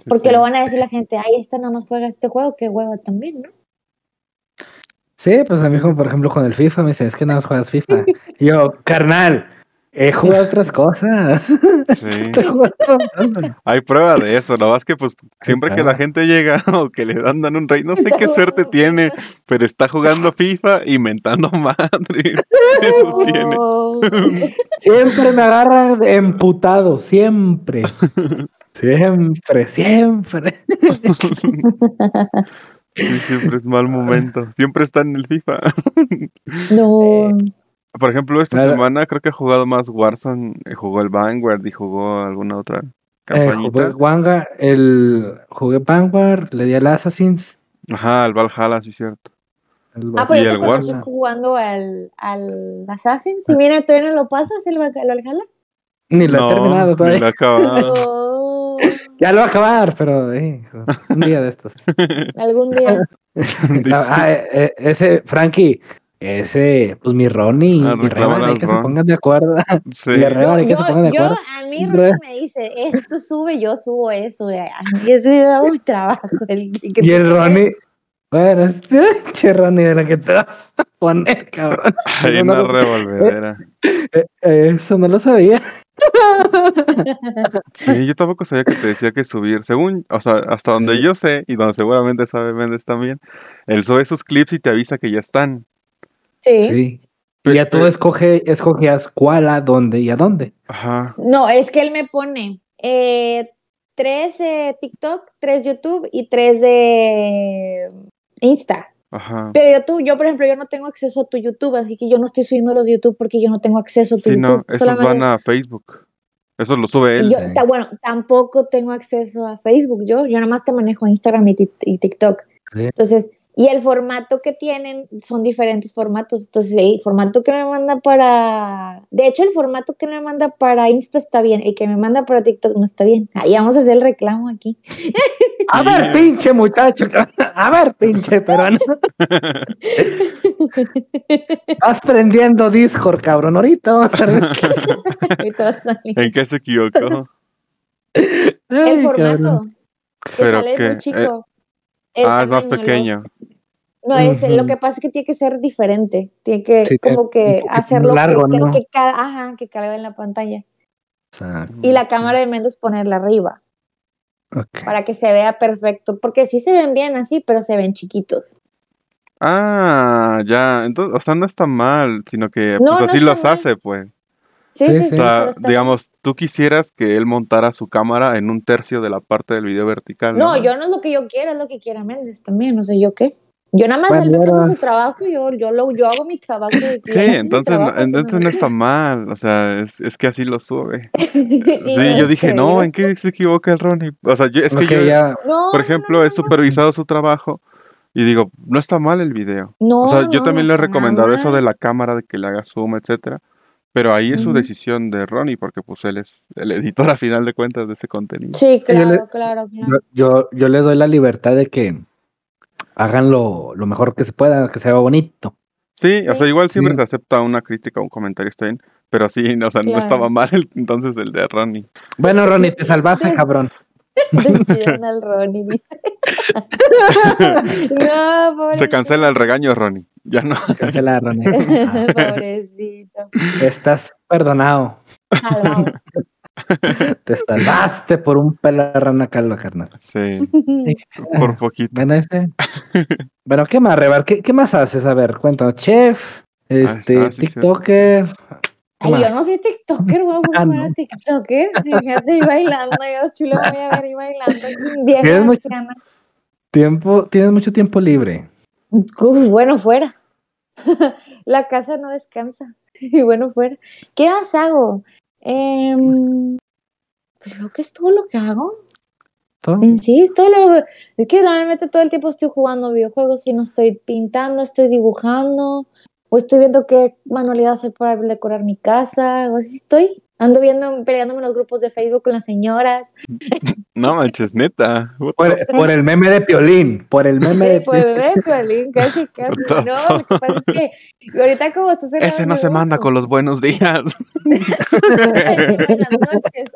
Porque sí. lo van a decir la gente, ahí está, nada más juega este juego, qué huevo también, ¿no? Sí, pues a mí, como por ejemplo, con el FIFA, me dicen, es que nada más juegas FIFA. Y yo, carnal, he jugado otras cosas. Sí. Hay prueba de eso, lo más que pues siempre que la gente llega <laughs> o que le dan, dan un rey, no sé qué suerte tiene, pero está jugando FIFA y mentando <laughs> madre. Eso tiene. Siempre me agarran emputado, siempre. Siempre, siempre. Sí, siempre es mal momento. Siempre está en el FIFA. No. Por ejemplo, esta Claro. semana creo que ha jugado más Warzone, eh, jugó el Vanguard y jugó alguna otra Eh, campañita. jugué Vanguard, el, jugué Vanguard, le di al Assassins. Ajá, el Valhalla, sí, cierto. el Ah, Val- pero Y yo te el conocí Warzone. jugando al, al Assassin. Si mira, todavía no lo pasas, el Val- el Valhalla. Ni lo he terminado ni todavía. lo he acabado. Oh, <laughs> <laughs> Ya lo va a acabar, pero eh, un día de estos. algún día. <laughs> Ah, eh, ese, Frankie, ese, pues mi Ronnie, Ah, mi Revan, hay que se pongan de acuerdo. <laughs> sí. Le re- Yo, hay que se yo- pongan de yo- acuerdo. a mí Ronnie me dice, esto sube, yo subo eso. mí eso me da un trabajo. el- que <laughs> Y el Ronnie, bueno, <laughs> este, che Ronnie, de la que te vas a poner, cabrón. Hay una no, revolvedera. eh, eh, eso no lo sabía. Sí, yo tampoco sabía que te decía que subir. Según, o sea, hasta donde Sí. yo sé, y donde seguramente sabe Méndez también, él sube sus clips y te avisa que ya están. Sí. Y ya tú escoge, escogías cuál, a dónde y a dónde. Ajá. No, es que él me pone eh, tres de TikTok, tres YouTube y tres de Insta. Ajá. Pero yo, tú, yo, por ejemplo, yo no tengo acceso a tu YouTube, así que yo no estoy subiendo los YouTube porque yo no tengo acceso a tu Sí, no, YouTube. esos solamente- van a Facebook. Eso lo sube él. yo, sí. ta- bueno, tampoco tengo acceso a Facebook, yo, yo nada más te manejo Instagram y, y TikTok. Sí. Entonces, y el formato que tienen son diferentes formatos. Entonces, el formato que me manda para. De hecho, el formato que me manda para Insta está bien. El que me manda para TikTok no está bien. Ahí vamos a hacer el reclamo aquí. <laughs> A ver, pinche muchacho. <laughs> A ver, pinche peruano. <laughs> Vas prendiendo Discord, cabrón. Ahorita vamos a ver. Ahorita va a salir. ¿En qué se equivocó? El Ay, formato. Que Pero sale que, muy eh, chico. El ah, es más los- No, es, lo que pasa es que tiene que ser diferente. Tiene que Sí, como que hacerlo que- largo, que, ¿no? que ajá, que caiga en la pantalla. Y la cámara de Mendes ponerla arriba para que se vea perfecto. Porque sí se ven bien así, pero se ven chiquitos. Ah, ya. Entonces, o sea, no está mal, sino que No, pues no así los mal. hace, pues. Sí, Sí, sí. O sea, digamos, tú quisieras que él montara su cámara en un tercio de la parte del video vertical. No, ¿no? yo no es lo que yo quiero, es lo que quiera Méndez también. No sé yo qué. Yo nada más Bueno, él me bueno. pasa su trabajo y yo, yo, lo, yo hago mi trabajo. él Sí, entonces, trabajo, no- entonces no está <laughs> mal. O sea, es, es que así lo sube. <laughs> Sí, yo dije, no, ¿en qué se equivoca el Ronnie? O sea, yo, es que Ok, yo, ya. No, por no, ejemplo, no, he no, supervisado su trabajo y digo, no está mal el video. No, O sea, yo también no le he nada recomendado eso de la cámara, de que le haga zoom, etcétera. Pero ahí es su decisión de Ronnie, porque pues él es el editor <laughs> a final de cuentas de ese contenido. Sí, Yo le- claro, claro, Yo, claro. yo, yo les doy la libertad de que hagan lo, lo mejor que se pueda, que se vea bonito. Sí, o sea, igual siempre Sí. se acepta una crítica o un comentario, está bien. Pero sí, <laughs> o sea, no estaba mal el- entonces el de Ronnie. Bueno, Ronnie, te salvaste, cabrón. Al Ronnie. dice. <laughs> no. Se cancela el regaño, Ronnie. Ya no. Cancela, Ronnie. Ah, <laughs> Pobrecito. estás perdonado. Salvado. <laughs> Te salvaste por un pelo de rana calva, carnal. Sí, por poquito. Bueno, ese. Bueno, ¿qué más, Rebar? ¿Qué, qué más haces? A ver, cuéntanos. Chef, este, ah, sí, sí. TikToker. ¿qué Ay, yo no soy TikToker, güey, Ah, ¿cómo no. era TikToker? Fíjate, y bailando, yo chulo voy a ver y bailando. Vieja Tienes mucho-. Tiempo, tienes mucho tiempo libre. Uf, bueno, fuera. <laughs> La casa no descansa. <laughs> Y bueno, fuera. ¿Qué más hago? Pues creo que es todo lo que hago. ¿Todo? En sí, es todo lo. Es que realmente todo el tiempo estoy jugando videojuegos y no estoy pintando, estoy dibujando, o estoy viendo qué manualidad hacer para decorar mi casa, o así estoy. Ando viendo, peleándome en los grupos de Facebook con las señoras. <laughs> No manches, neta. What the Por, por el meme de Piolín. Por el meme de <laughs> bebé, Piolín, casi, <laughs> casi. No, lo que pasa es que ahorita como está cerrado Ese el no se manda con los buenos días. Buenas noches.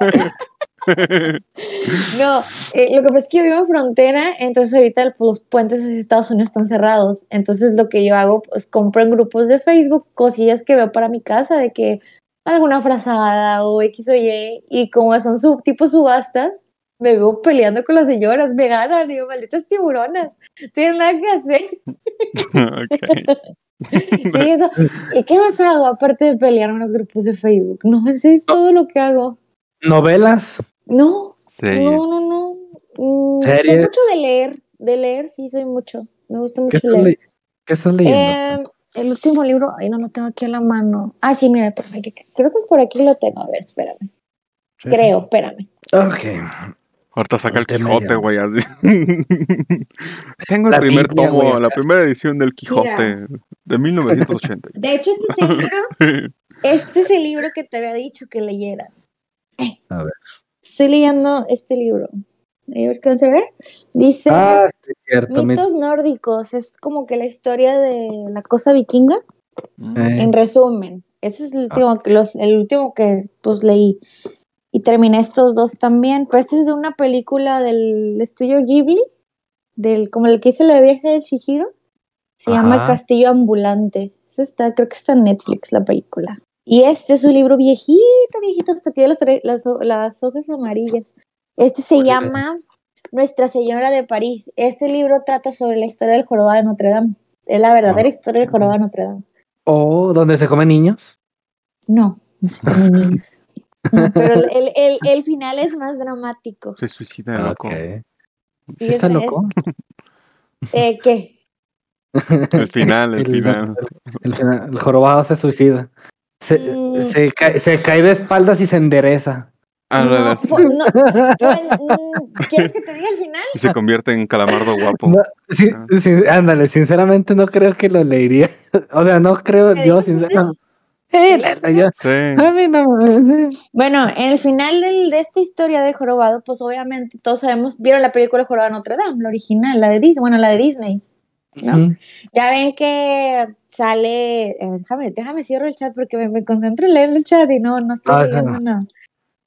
No, eh, lo que pasa es que yo vivo en frontera, entonces ahorita los puentes hacia Estados Unidos están cerrados. Entonces lo que yo hago, pues compro en grupos de Facebook cosillas que veo para mi casa, de que alguna frazada o X o Y, y como son su, tipo subastas, me veo peleando con las señoras, me ganan, digo, malditas tiburonas, tienen nada que hacer. <laughs> Ok. <laughs> Sí, eso. <laughs> ¿Y qué más hago aparte de pelear en los grupos de Facebook? No, eso es todo lo que hago. novelas. No, Series. no, no, no. Mm, soy mucho de leer, de leer, sí, soy mucho. Me gusta ¿Qué mucho leer. le- qué estás leyendo? Eh, el último libro, ay, no lo tengo aquí a la mano. Ah, sí, mira, por aquí- creo que por aquí lo tengo. A ver, espérame. Sí. Creo, espérame. Ok. Ahorita saca el me Quijote, güey, así. <laughs> Tengo el La primer Biblia, tomo, la primera edición del Quijote de 1980. <laughs> De hecho, este es el libro, <laughs> este es el libro que te había dicho que leyeras. A ver. Estoy leyendo este libro. A ver, ¿alcanza a ver? Dice Ah, sí, cierto. mi- Mitos nórdicos. Es como que la historia de la cosa vikinga. eh, En resumen, ese es el último que, los, el último que pues leí. Y terminé estos dos también. Pero este es de una película del estudio Ghibli, del, como el que hizo la viaje de Shihiro. Se llama. Castillo Ambulante. Está, creo que está en Netflix la película. Y este es un libro viejito, viejito, hasta tiene las, las, las hojas amarillas. Este se llama Nuestra Señora de París. Este libro trata sobre la historia del jorobado de Notre Dame. Es la verdadera historia del jorobado de Notre Dame. O donde se comen niños. No, no sé cómo <laughs> niños. No, pero el, el, el, final es más dramático. Se suicida el loco. Ok. Sí, ¿Sí está es- loco? Eh, ¿Qué? El final, el, <laughs> El- final. El, final- el jorobado se suicida. Se, Mm. se, cae, se cae de espaldas y se endereza. Ándale, No, no, ¿Quieres que te diga el final? Y se convierte en calamardo guapo. No, sí, Ah. sí, ándale, sinceramente no creo que lo leería. <laughs> O sea, no creo, ¿Me yo sinceramente. Eh, la- la- yo- Sí. a mí no me- Bueno, en el final del- de esta historia de Jorobado, pues obviamente todos sabemos, vieron la película Jorobado Notre Dame, la original, la de Disney, bueno, la de Disney. ¿no? Ya ven que sale, eh, déjame, déjame cierro el chat porque me, me concentro en leer el chat y no, no estoy Ah, leyendo no. nada. No.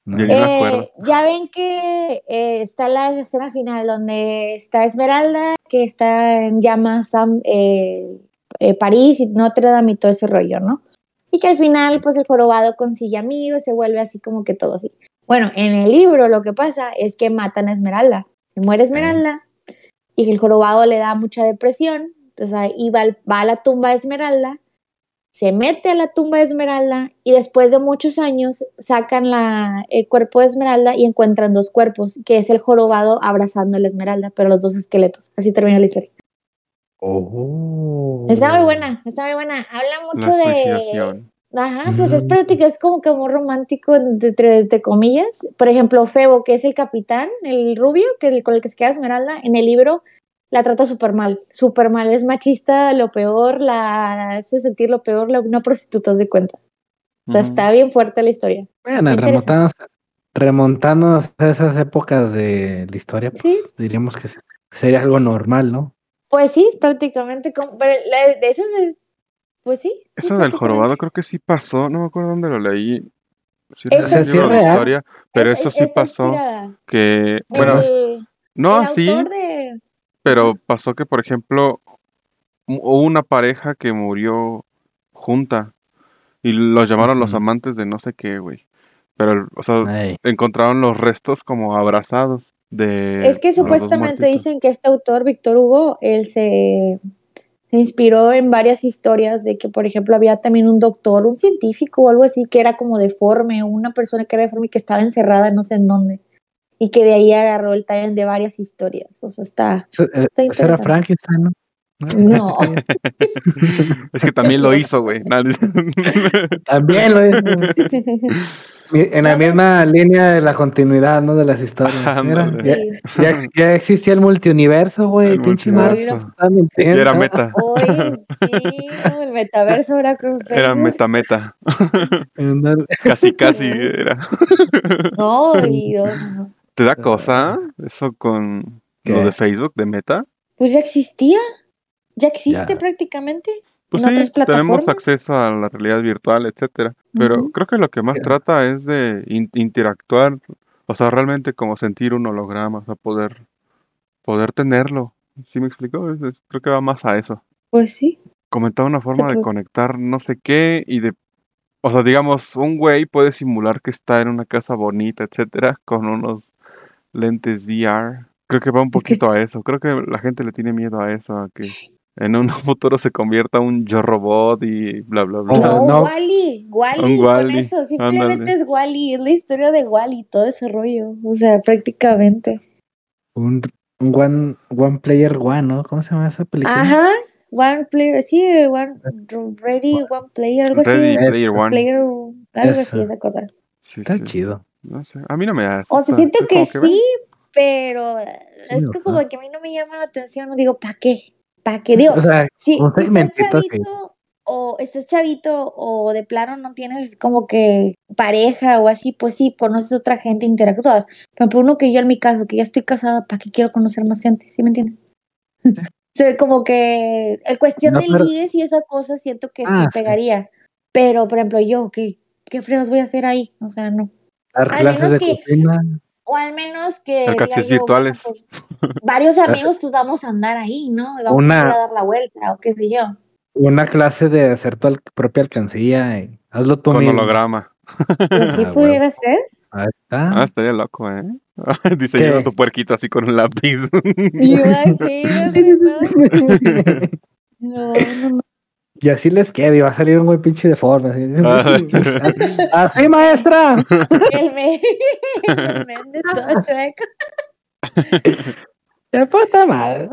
Me Eh, acuerdo. ya ven que eh, está la escena final donde está Esmeralda, que está en llamas eh, eh, París y Notre Dame y todo ese rollo, ¿no? Y que al final, pues el jorobado consigue amigos, se vuelve así como que todo así. Bueno, en el libro lo que pasa es que matan a Esmeralda. Se muere Esmeralda y el jorobado le da mucha depresión. Entonces ahí va, va a la tumba de Esmeralda, se mete a la tumba de Esmeralda y después de muchos años sacan la, el cuerpo de Esmeralda y encuentran dos cuerpos, que es el jorobado abrazando a la Esmeralda, pero los dos esqueletos. Así termina la historia. Oh. Está muy buena, está muy buena. Habla mucho La de... Ajá, pues es práctica, es como que muy romántico, entre, entre- entre comillas. Por ejemplo, Febo, que es el capitán, el rubio, que el- con el que se queda Esmeralda, en el libro la trata súper mal, súper mal, es machista, lo peor, la hace sentir lo peor, la, una prostituta de cuenta. O sea, está bien fuerte la historia. Bueno, Está remontándonos, remontándonos a esas épocas de la historia, pues, Sí, diríamos que se- sería algo normal, ¿no? pues sí, prácticamente. como- pero la- de hecho, es- pues sí. sí, Eso del jorobado creo que sí pasó, no me acuerdo dónde lo leí. Sí, Es- sí libro es de historia, pero Es- eso sí pasó inspirada. que, bueno, el, no el autor de... pero pasó que, por ejemplo, hu- hubo una pareja que murió junta y los llamaron los amantes de no sé qué, güey. Pero, o sea, encontraron los restos como abrazados de Es que supuestamente dicen que este autor, Víctor Hugo, él se, se inspiró en varias historias de que, por ejemplo, había también un doctor, un científico o algo así que era como deforme, o una persona que era deforme y que estaba encerrada no sé en dónde. Y que de ahí agarró el timing de varias historias. O sea, está. eso- eh, Está era interesante. Frankenstein, ¿no? No. <laughs> Es que también lo hizo, güey. <laughs> También lo hizo. En la misma línea de la continuidad, ¿no? De las historias. Mira, Ándale. ya, Sí. ya, ex- ya existía el multiuniverso, güey. El Pinche multiverso. Y era meta. Oye, sí, el metaverso ahora con Era meta meta. <laughs> Casi, casi era. No, y no. ¿Te da cosa eso con lo ¿Qué? de Facebook, de meta? Pues ya existía. Ya existe Ya. prácticamente. Pues en sí, otras tenemos acceso a la realidad virtual, etcétera. Pero creo que lo que más Pero- trata es de in- interactuar, o sea, realmente como sentir un holograma, o sea, poder, poder tenerlo. ¿Sí me explico? Es- es- creo que va más a eso. Pues sí. Comentar una forma de conectar no sé qué y de, o sea, digamos, un güey puede simular que está en una casa bonita, etcétera, con unos lentes VR. Creo que va un Es que poquito a eso. Creo que la gente le tiene miedo a eso, a que en un <laughs> futuro se convierta un yo robot y bla bla bla. No, no. Wally, Wally, Un con Wally, eso, simplemente es Wally, es la historia de Wally, todo ese rollo, o sea, prácticamente. Un, un one, one Player One, ¿no? ¿Cómo se llama esa película? Ajá, One Player, sí, One Ready, One Player, algo Ready así. Player One. Player, algo Eso. así, esa cosa. Sí, Está sí. chido. No sé. A mí no me da. O sea, siento que, sí, pero es que como que a mí no me llama la atención, no digo, ¿para qué? ¿Para qué? Digo, O sea, si estás chavito o estás chavito o de plano no tienes como que pareja o así, pues sí, conoces otra gente, interactúas. Pero por uno que yo en mi caso, que ya estoy casada, ¿para qué quiero conocer más gente? ¿Sí me entiendes? <laughs> O sea, como que en cuestión No, de pero- ligues y esa cosa siento que Ah, sí sí. pegaría. Pero, por ejemplo, yo, ¿qué, qué fregas voy a hacer ahí? O sea, no. Dar Al clases de que- cocina. O al menos que bueno, pues, <laughs> varios amigos pues vamos a andar ahí, ¿no? Y vamos Una- a dar la vuelta o qué sé yo. Una clase de hacer tu al- propia alcancía. y hazlo tú Con mismo. holograma. Pues sí Ah, pudiera ser. Ahí está. Ah, estaría loco, ¿eh? <laughs> Diseñando tu puerquito así con un lápiz. <laughs> No, no, no. Y así les queda y va a salir un güey pinche deforme. Así, Ah. <laughs> así, así, maestra. El, me... el Méndez todo chueco. De puta madre.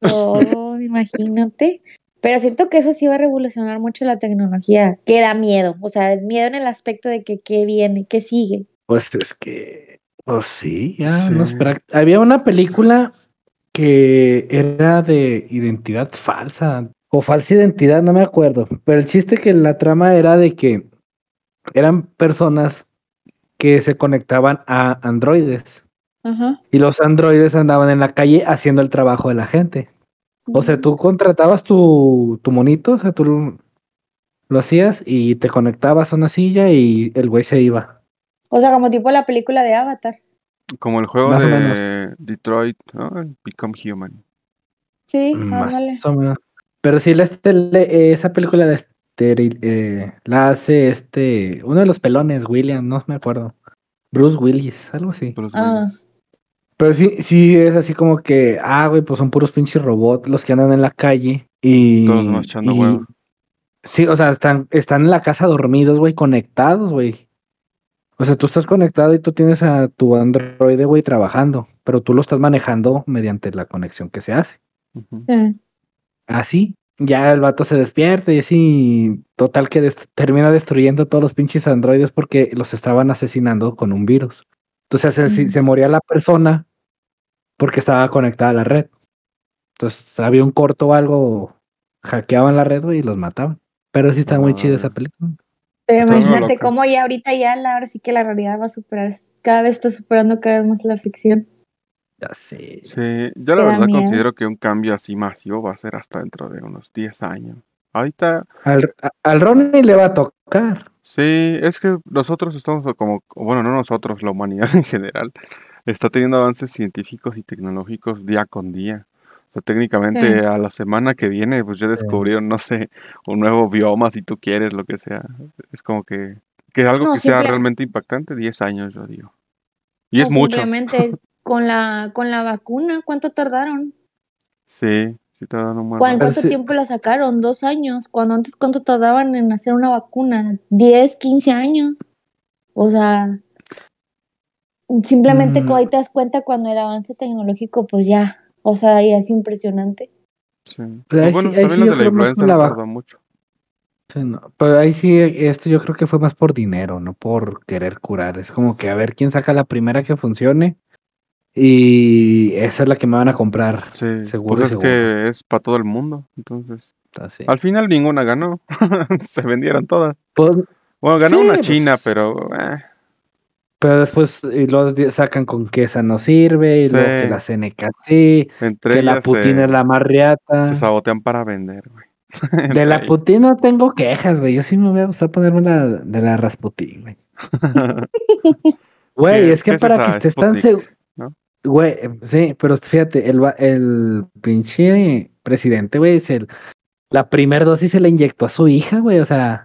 No, imagínate. Pero siento que eso sí va a revolucionar mucho la tecnología, que da miedo. O sea, miedo en el aspecto de que qué viene, qué sigue. Pues es que, pues sí, ya Sí. nos Había una película que era de identidad falsa o falsa identidad, no me acuerdo. Pero el chiste que la trama era de que eran personas que se conectaban a androides Ajá. y los androides andaban en la calle haciendo el trabajo de la gente. O sea, tú contratabas tu, tu monito, o sea, tú lo, lo hacías y te conectabas a una silla y el güey se iba. O sea, como tipo la película de Avatar. Como el juego Más de Detroit, ¿no? Become Human. Sí, Más ándale. Pero sí, la estele- eh, esa película la, esteril- eh, la hace este, uno de los pelones, William, no me acuerdo. Bruce Willis, algo así. Bruce Ah. Willis. Pero sí, sí es así como que, ah, güey, pues son puros pinches robots los que andan en la calle y... Todos los demás echando y- huevo. Sí, o sea, están, están en la casa dormidos, güey, conectados, güey. O sea, tú estás conectado y tú tienes a tu androide, güey, trabajando, pero tú lo estás manejando mediante la conexión que se hace. Sí. Así, ya el vato se despierta y así, total que dest- termina destruyendo todos los pinches androides porque los estaban asesinando con un virus. Entonces se, se- Ujú. se moría la persona porque estaba conectada a la red. Entonces había un corto o algo, hackeaban la red y los mataban. Pero sí está muy chida esa Ah. película. Pero Está imagínate cómo ya ahorita ya la, ahora sí que la realidad va a superar, cada vez está superando cada vez más la ficción. Ya sé. Sí, yo la Te da verdad miedo. considero que un cambio así masivo va a ser hasta dentro de unos 10 años. Ahorita, Al, a- al Ronnie le va a tocar. sí, es que nosotros estamos como, bueno, no nosotros, la humanidad <laughs> en general, está teniendo avances científicos y tecnológicos día con día. O sea, técnicamente Sí. a la semana que viene, pues ya descubrieron, no sé, un nuevo bioma, si tú quieres, lo que sea. Es como que, que algo No, que sea simple- realmente impactante, 10 años, yo digo. Y es No, mucho. Simplemente con la, con la vacuna, ¿cuánto tardaron? Sí, sí te dan un buen ¿Cuán- rato. ¿Cuánto sí. tiempo la sacaron? ¿Dos años? Cuando antes, ¿cuánto tardaban en hacer una vacuna? ¿10, 15 años? O sea, simplemente Mm. ahí te das cuenta cuando el avance tecnológico, pues ya, o sea, ya es impresionante. Sí. Ahí bueno, sí- ahí también sí de la influenza no tardó mucho. Sí, no, Pero ahí sí, esto yo creo que fue más por dinero, no por querer curar. Es como que a ver quién saca la primera que funcione. Y esa es la que me van a comprar. Sí, Seguro, pues es seguro. que es para todo el mundo. Entonces, Así. al final ninguna ganó. <laughs> Se vendieron todas. Pues, Bueno, ganó Sí, una pues. China, pero eh, pero después y luego sacan con que esa no sirve, y luego que Sí. la CNK sí, entre que la ellas Putin se, es la más se riata. sabotean para vender, güey. <laughs> De la ellas. Putin no tengo quejas, güey. Yo sí me voy a gustar ponerme la de la Rasputin, güey. <laughs> Güey, ¿Qué- es que para que estés tan seguro. Güey, eh, sí, pero fíjate, el, va- el pinche presidente, güey, es el, la primera dosis se la inyectó a su hija, güey, o sea.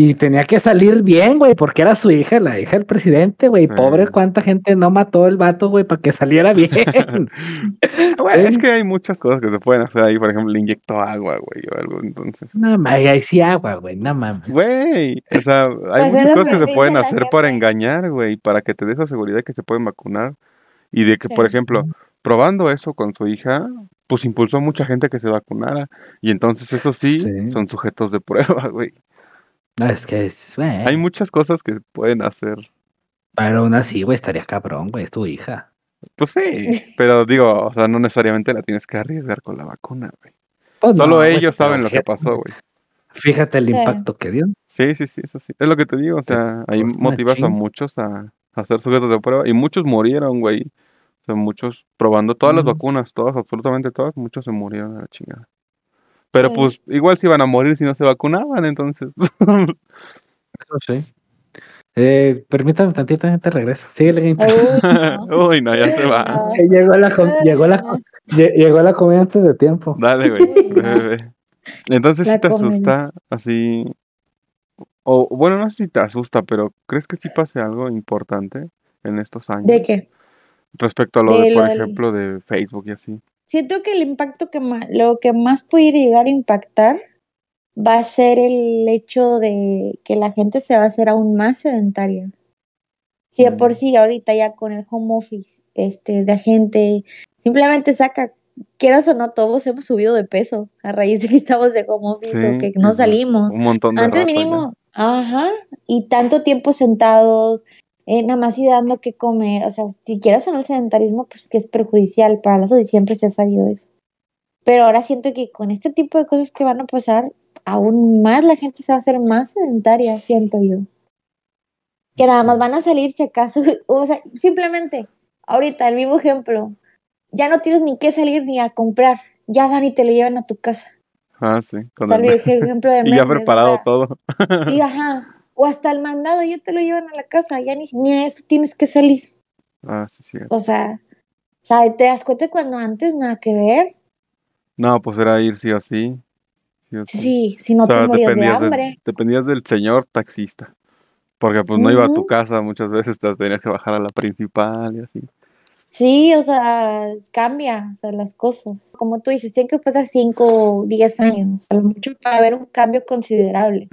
Y tenía que salir bien, güey, porque era su hija, la hija del presidente, güey. Sí. Pobre, cuánta gente no mató el vato, güey, para que saliera bien. <laughs> Güey, es <laughs> que hay muchas cosas que se pueden hacer ahí. Por ejemplo, le inyectó agua, güey, o algo. Entonces, no mames, ahí sí agua, güey, no mames. güey, o sea, hay Pues es muchas cosas que se pueden hacer para engañar, güey, para que te dé esa seguridad que se pueden vacunar. Y de que, por Sí. ejemplo, probando eso con su hija, pues impulsó a mucha gente a que se vacunara. Y entonces, eso sí, Sí. son sujetos de <laughs> prueba, güey. No, es que es, güey. Hay muchas cosas que pueden hacer. Pero aún así, güey, estaría cabrón, güey, es tu hija. Pues sí, <laughs> pero digo, o sea, no necesariamente la tienes que arriesgar con la vacuna, güey. Pues Solo ellos saben lo que pasó, güey. Fíjate el Sí. impacto que dio. Sí, sí, sí, eso sí. Es lo que te digo, o sea, ahí una motivas a muchos a, a ser sujetos de prueba y muchos murieron, güey. O sea, muchos probando todas las vacunas, todas, absolutamente todas, muchos se murieron a la chingada. Pero Sí. pues igual se iban a morir si no se vacunaban, entonces. <laughs> Eso sí. Eh, permítame tantito, te regreso. Síguele, Game. Uy, no. <laughs> Uy, no, ya se va. <laughs> Eh, Llegó la, llegó la, llegó la comida antes de tiempo. Dale, güey. Entonces sí La te comida. asusta así. O bueno, no sé si te asusta, pero ¿crees que sí pase algo importante en estos años? ¿De qué? Respecto a lo De de, por lo del- ejemplo, de Facebook y así. Siento que el impacto que más, lo que más puede llegar a impactar va a ser el hecho de que la gente se va a hacer aún más sedentaria. Si de por Mm. sí ahorita ya con el home office, este, de gente, simplemente saca, quieras o no, todos hemos subido de peso a raíz de que estamos de home office o Sí, que no pues, salimos. Un montón de Antes mínimo, ajá, y tanto tiempo sentados, eh, nada más y dando que comer, o sea, si quieres o no el sedentarismo, pues que es perjudicial para la salud siempre se ha sabido eso. Pero ahora siento que con este tipo de cosas que van a pasar, aún más la gente se va a hacer más sedentaria, siento yo. Que nada más van a salir si acaso, <laughs> o sea, simplemente, ahorita el mismo ejemplo, ya no tienes ni que salir ni a comprar, ya van y te lo llevan a tu casa. Ah, sí. O Con sea, el- ejemplo <laughs> de y ya o preparado sea, todo. y <laughs> ajá, o hasta el mandado ya te lo llevan a la casa, ya ni, ni a eso tienes que salir. Ah, sí, sí. O sea, o sea, te das cuenta cuando antes nada que ver. No, pues era ir sí o sí. sí o sí. Sí, si no O sea, te morías de del, hambre. dependías del señor taxista. Porque pues no iba a tu casa, muchas veces te tenías que bajar a la principal y así. Sí, o sea, cambia, o sea, las cosas. Como tú dices, tienen que pasar 5 o 10 años, a lo mucho para haber un cambio considerable.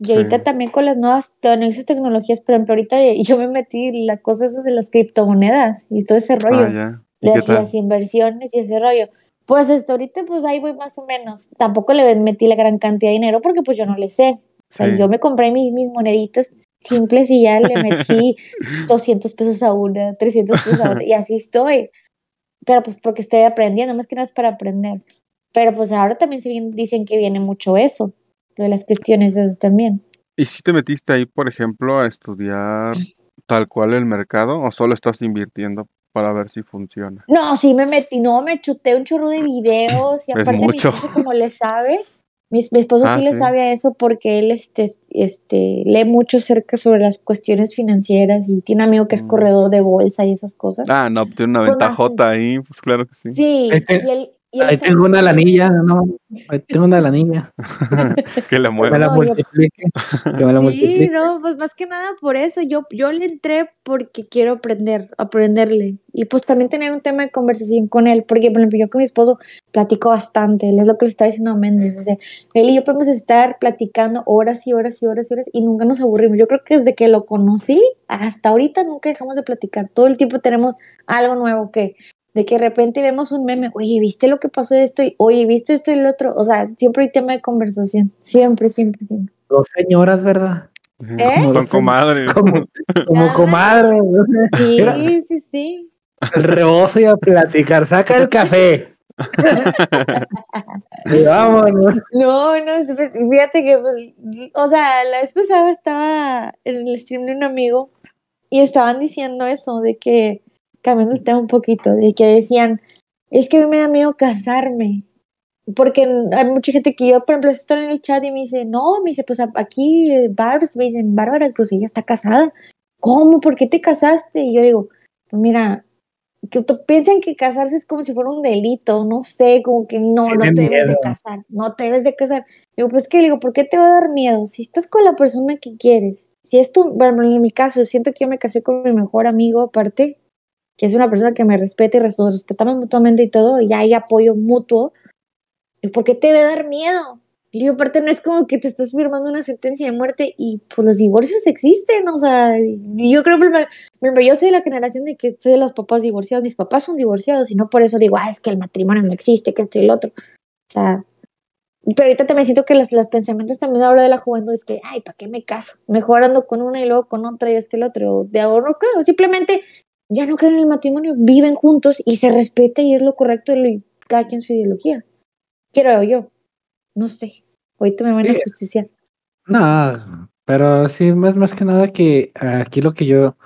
Y ahorita Sí. también con las nuevas, tecnologías, por ejemplo, ahorita <laughs> yo me metí la cosa esa de las criptomonedas y todo ese rollo. Ah. ¿Y qué las, inversiones y ese rollo. Pues hasta ahorita, pues ahí voy más o menos. Tampoco le metí la gran cantidad de dinero porque pues yo no le sé. O sea, Sí. yo me compré mis, mis moneditas simples y ya le metí <laughs> 200 pesos a una, 300 pesos a otra y así estoy. Pero pues porque estoy aprendiendo, más que nada es para aprender. Pero pues ahora también se viene- dicen que viene mucho eso, lo de las cuestiones esas también. ¿Y si te metiste ahí, por ejemplo, a estudiar tal cual el mercado o solo estás invirtiendo para ver si funciona? No, sí me metí, no, me chuté un chorro de videos y <laughs> aparte mi esposo como le sabe, mi, mi esposo Ah, sí le sabe a eso porque él este, este, lee mucho acerca sobre las cuestiones financieras y tiene un amigo que es Mm. corredor de bolsa y esas cosas. Ah, no, tiene una Pues más ventajota ahí, pues claro que sí. Sí, Ahí te- y él, y Ahí tengo una lanilla, no, ahí tengo una lanilla. <laughs> que la Que me mueva. la No, yo- multiplique. Que me la Sí, multiplique. no, pues más que nada por eso, yo, yo le entré porque quiero aprender, aprenderle, y pues también tener un tema de conversación con él, porque por ejemplo yo con mi esposo platico bastante, él es lo que le está diciendo a Méndez, o sea, él y yo podemos estar platicando horas y horas y horas y horas y nunca nos aburrimos, yo creo que desde que lo conocí hasta ahorita nunca dejamos de platicar, todo el tiempo tenemos algo nuevo que de que de repente vemos un meme, oye, ¿viste lo que pasó de esto? Y, oye, ¿viste esto y lo otro? O sea, siempre hay tema de conversación, siempre, siempre, siempre. Dos señoras, ¿verdad? ¿Eh? Son Como- comadres. Como, como Nada. comadre. Sí, Mira. sí, sí. El rebozo y a platicar. Saca el café. y vámonos. No, no, es- pues, fíjate que, pues, o sea, la vez pasada estaba en el stream de un amigo y estaban diciendo eso, de que, cambiando el tema un poquito, de que decían, es que a mí me da miedo casarme. Porque hay mucha gente que yo, por ejemplo, estoy en el chat y me dice, no, me dice, pues aquí, eh, Barbs, me dicen, Bárbara, pues ella está casada. ¿Cómo? ¿Por qué te casaste? Y yo digo, pues mira, que piensan que casarse es como si fuera un delito, no sé, como que no, no te Tienen debes de miedo. casar, no te debes de casar. Digo, pues que le digo, ¿por qué te va a dar miedo? Si estás con la persona que quieres, si es tu, bueno, en mi caso, siento que yo me casé con mi mejor amigo aparte, que es una persona que me respeta y nos respetamos mutuamente y todo, y hay apoyo mutuo. ¿Y por qué te debe dar miedo? Y aparte no es como que te estás firmando una sentencia de muerte y pues los divorcios existen, o sea, yo creo que yo soy de la generación de que soy de los papás divorciados, mis papás son divorciados y no por eso digo, ah, es que el matrimonio no existe, que esto y el otro. O sea, pero ahorita también siento que los, los pensamientos también ahora de la juventud es que, ay, ¿para qué me caso? Mejor ando con una y luego con otra y este y el otro. De ahora no creo, simplemente ya no creen en el matrimonio, viven juntos y se respeta y es lo correcto y lo- cada quien su ideología. Quiero yo, no sé. Ahorita me van a justiciar. No, pero sí, más, más que nada que aquí lo que yo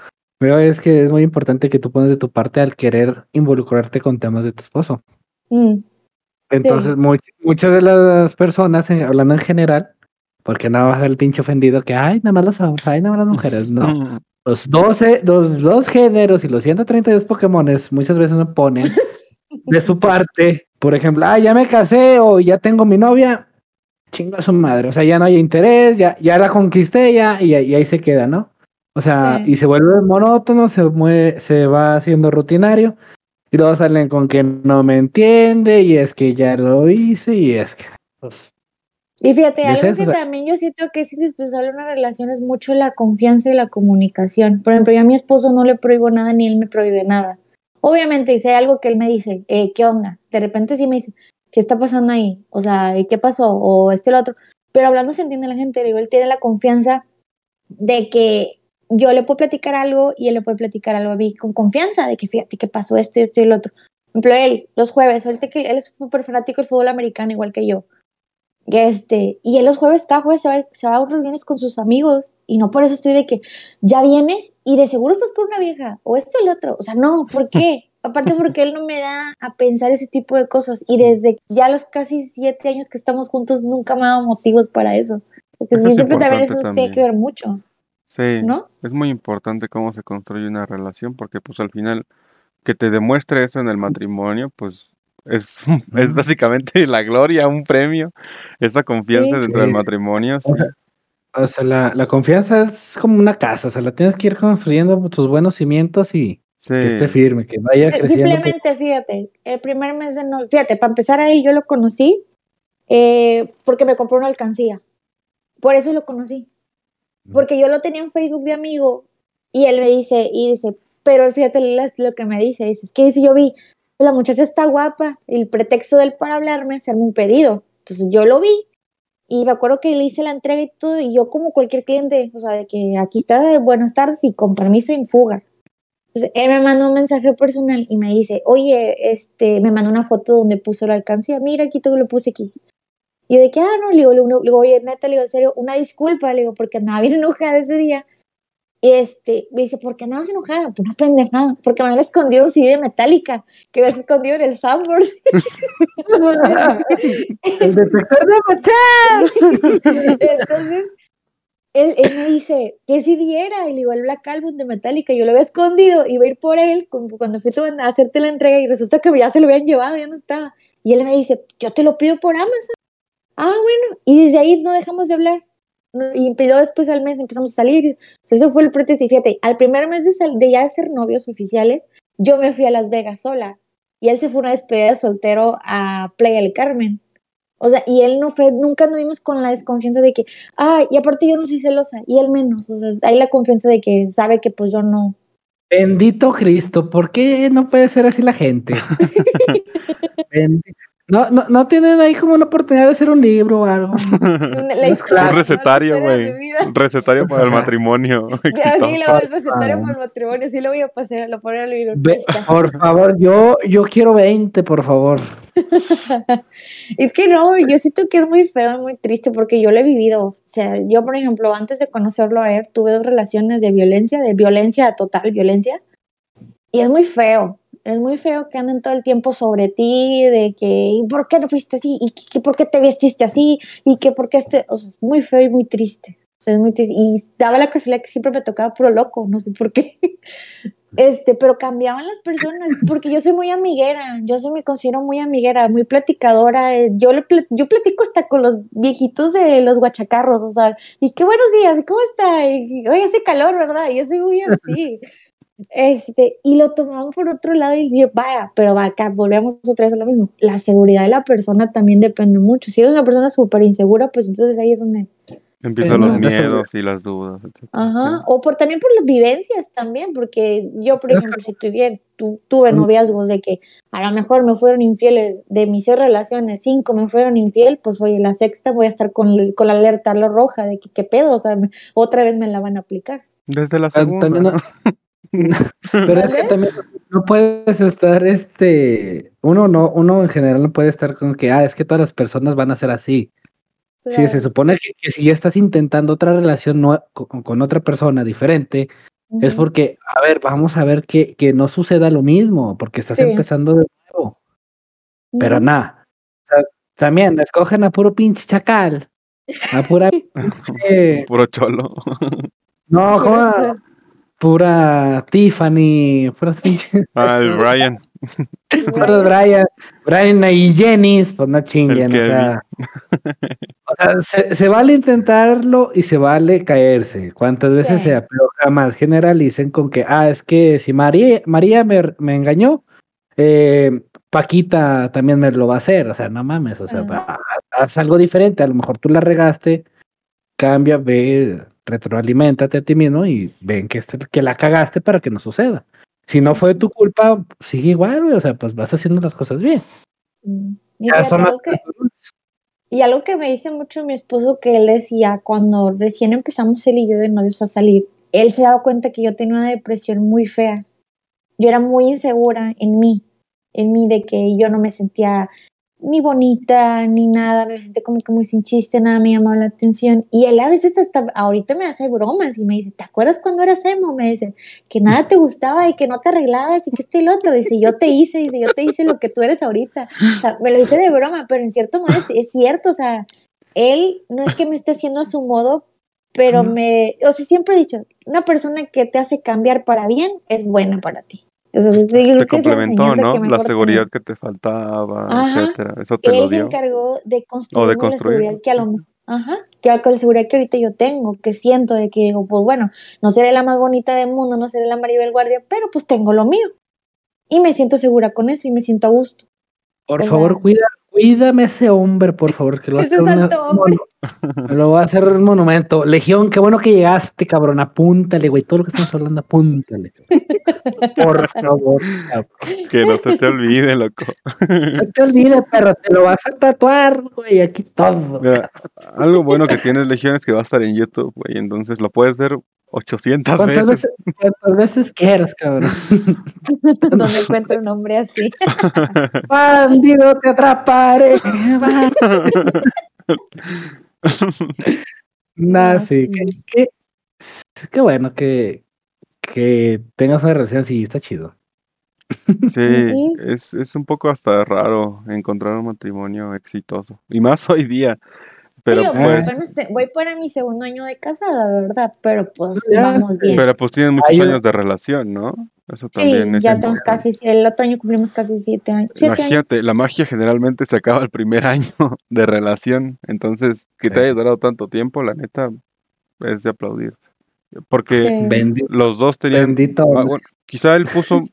veo es que es muy importante que tú pones de tu parte al querer involucrarte con temas de tu esposo. Mm, Entonces, Sí. much- muchas de las personas, en- hablando en general, porque no vas a ser el pinche ofendido que, ay, nada más los hombres, ay, nada más las mujeres. <laughs> No, los 12, los dos géneros y los 132 Pokémones muchas veces no ponen <laughs> de su parte, por ejemplo, ah, ya me casé o ya tengo mi novia, chinga su madre, o sea, ya no hay interés, ya, ya la conquisté, ya, y, y ahí se queda, ¿no? O sea, Sí. y se vuelve monótono, se, mue- se va haciendo rutinario, y luego salen con que no me entiende, y es que ya lo hice, y es que, pues, Y fíjate, ¿Es algo que también yo siento que es indispensable en una relación es mucho la confianza y la comunicación. Por ejemplo, yo a mi esposo no le prohíbo nada ni él me prohíbe nada. Obviamente, si hay algo que él me dice, eh, ¿qué onda? De repente sí me dice, ¿qué está pasando ahí? O sea, ¿y ¿qué pasó? O esto y lo otro. Pero hablando se entiende la gente, digo, él tiene la confianza de que yo le puedo platicar algo y él le puede platicar algo a mí con confianza, de que fíjate que pasó esto y esto y lo otro. Por ejemplo, él, los jueves, ahorita que él es súper fanático del fútbol americano, igual que yo. Que este, y él los jueves, cada jueves se va, se va a reuniones con sus amigos. Y no por eso estoy de que ya vienes y de seguro estás con una vieja o esto y lo otro. O sea, no, ¿por qué? <laughs> Aparte porque él no me da a pensar ese tipo de cosas. Y desde ya los casi siete años que estamos juntos nunca me ha dado motivos para eso. Porque Eso sí, es siempre también eso también. tiene que ver mucho, Sí, ¿no? es muy importante cómo se construye una relación, porque pues al final que te demuestre eso en el matrimonio, pues es, es básicamente <laughs> la gloria, un premio, esa confianza Sí. dentro del Sí. matrimonio, sí. O sea, O sea, la, la confianza es como una casa, o sea, la tienes que ir construyendo tus buenos cimientos y que esté firme, que vaya Sí, creciendo. Simplemente, fíjate, el primer mes de no, fíjate, para empezar a él yo lo conocí eh, porque me compró una alcancía. Por eso lo conocí. Porque yo lo tenía en Facebook de amigo y él me dice, y dice, pero fíjate lo que me dice, dice, es que dice, yo vi, la muchacha está guapa, el pretexto de él para hablarme, hacerme un pedido. Entonces yo lo vi y me acuerdo que le hice la entrega y todo, y yo como cualquier cliente, o sea, de que aquí está, buenas tardes y con permiso en fuga. Entonces, él me mandó un mensaje personal y me dice, oye, este, me mandó una foto donde puso la alcancía, mira, aquí todo lo puse aquí. Y yo de que, ah, no, le digo, le digo, oye, neta, le digo, en serio, una disculpa, le digo, porque andaba bien enojada ese día. Y este, me dice, ¿por qué andabas enojada? Por una pendejada, porque me habían escondido un CD de Metallica, que habías escondido en el Sanborns. <laughs> El detector de metal. <laughs> Entonces, él, él me dice, ¿qué CD era? Y le digo, el Black Album de Metallica. Yo lo había escondido, iba a ir por él cuando fui a hacerte la entrega y resulta que ya se lo habían llevado, ya no estaba. Y él me dice, yo te lo pido por Amazon. Ah, bueno. Y desde ahí no dejamos de hablar. Y pero después al mes empezamos a salir. Entonces, eso fue el pretexto. Y fíjate, al primer mes de, sal- de ya ser novios oficiales, yo me fui a Las Vegas sola. Y él se fue a una despedida de soltero a Playa del Carmen. O sea, y él no fue, nunca nos vimos con la desconfianza de que, ah, y aparte yo no soy celosa, y él menos. O sea, hay la confianza de que sabe que pues yo no, Bendito Cristo, ¿por qué no puede ser así la gente? <laughs> no, no, no tienen ahí como una oportunidad de hacer un libro o algo. <laughs> un recetario, güey. Un recetario para el matrimonio. <laughs> Sí, lo, el recetario para el matrimonio, sí lo voy a pasar, lo poner al libro. por favor, yo, yo quiero 20, por favor. <laughs> es que no, yo siento que es muy feo, muy triste porque yo lo he vivido. O sea, yo, por ejemplo, antes de conocerlo a él, tuve dos relaciones de violencia, de violencia total, violencia. Y es muy feo. Es muy feo que anden todo el tiempo sobre ti, de que, ¿y por qué no fuiste así? ¿Y que, por qué te vestiste así? ¿Y que por qué este? O sea, es muy feo y muy triste. O sea, es muy triste. Y daba la casualidad que siempre me tocaba puro loco, no sé por qué. <laughs> Este, pero cambiaban las personas, porque yo soy muy amiguera, yo soy, me considero muy amiguera, muy platicadora, yo, le, yo platico hasta con los viejitos de los guachacarros, o sea, y qué buenos días, ¿cómo está? hoy hace calor, ¿verdad? Yo soy muy así. <laughs> Este, y lo tomamos por otro lado y yo, vaya, pero va acá, volvemos otra vez a lo mismo. La seguridad de la persona también depende mucho. Si eres una persona súper insegura, pues entonces ahí es donde Empiezan los miedos y las dudas. Ajá, o por, también por las vivencias también, porque yo, por ejemplo, si tuviera, tu, tuve noviazgos de que a lo mejor me fueron infieles, de mis seis relaciones, cinco me fueron infiel, pues oye, la sexta voy a estar con, con la alerta roja de que qué pedo, o sea, otra vez me la van a aplicar. Desde la ah, segunda. <laughs> pero es que también no puedes estar, este, uno no, uno en general no puede estar con que, ah, es que todas las personas van a ser así. Sí, se supone que, si ya estás intentando otra relación con, otra persona diferente, es porque, a ver, vamos a ver que, que no suceda lo mismo, porque estás empezando de nuevo. Pero nada, también escogen a puro pinche chacal, a pura... <laughs> <laughs> puro cholo. no, ¿cómo? Pura Tiffany, puras <laughs> pinches. Ah, el Brian. Puros Brian, Brian y Jenny, pues no chinguen, o sea. O sea, se, se, vale intentarlo y se vale caerse. ¿Cuántas veces se pero jamás generalicen con que, ah, es que si María, María me, me engañó, eh, Paquita también me lo va a hacer. O sea, no mames, o sea, haz algo diferente. A lo mejor tú la regaste, cambia, ve, retroalimentate a ti mismo y ven que, este, que la cagaste para que no suceda. Si no fue tu culpa, sigue igual, o sea, pues vas haciendo las cosas bien. Mm, y, algo que, y algo que me dice mucho mi esposo que él decía cuando recién empezamos él y yo de novios a salir, él se daba cuenta que yo tenía una depresión muy fea. Yo era muy insegura en mí, en mí de que yo no me sentía ni bonita, ni nada, me sentí como que muy sin chiste, nada me llamaba la atención. Y él a veces hasta ahorita me hace bromas y me dice, ¿te acuerdas cuando eras emo? Me dice, que nada te gustaba y que no te arreglabas y que esto y lo otro. Dice, yo te hice, dice, yo te hice lo que tú eres ahorita. O sea, me lo dice de broma, pero en cierto modo es, cierto, o sea, él no es que me esté haciendo a su modo, pero me, o sea, siempre he dicho, una persona que te hace cambiar para bien es buena para ti te complementó, ¿no? La seguridad que te faltaba, etcétera. Eso te Él lo dio. se encargó de construir, la seguridad que a lo Ajá, que con la seguridad que ahorita yo tengo, que siento de que digo, pues bueno, no seré la más bonita del mundo, no seré la Maribel Guardia, pero pues tengo lo mío. Y me siento segura con eso y me siento a gusto. Por favor, cuida, cuídame ese hombre, por favor, que lo <laughs> ese santo hombre. Lo va a hacer un monumento. Legión, qué bueno que llegaste, cabrón. Apúntale, güey. Todo lo que estamos hablando, apúntale. Por favor, Que no se te olvide, loco. Se te olvide, pero te lo vas a tatuar, güey. Aquí todo. algo bueno que tienes, Legión, es que va a estar en YouTube, güey. Entonces lo puedes ver 800 veces? veces. ¿Cuántas veces quieras, cabrón? <laughs> Donde encuentro un hombre así. <laughs> Bandido, te atraparé. <laughs> Nah, sí. Qué, qué, bueno que, que tengas una relación así, está chido. Sí, es, es un poco hasta raro encontrar un matrimonio exitoso. Y más hoy día. Pero pues, este, voy para mi segundo año de casada, la verdad, pero pues vamos bien. Pero pues tienen muchos años de relación, ¿no? Eso también sí, ya tenemos casi, el otro año cumplimos casi siete años. Imagínate, la magia generalmente se acaba el primer <laughs> año de relación, entonces que te haya durado tanto tiempo, la neta, es de aplaudir. Porque los dos tenían... Ah, bueno, quizá él puso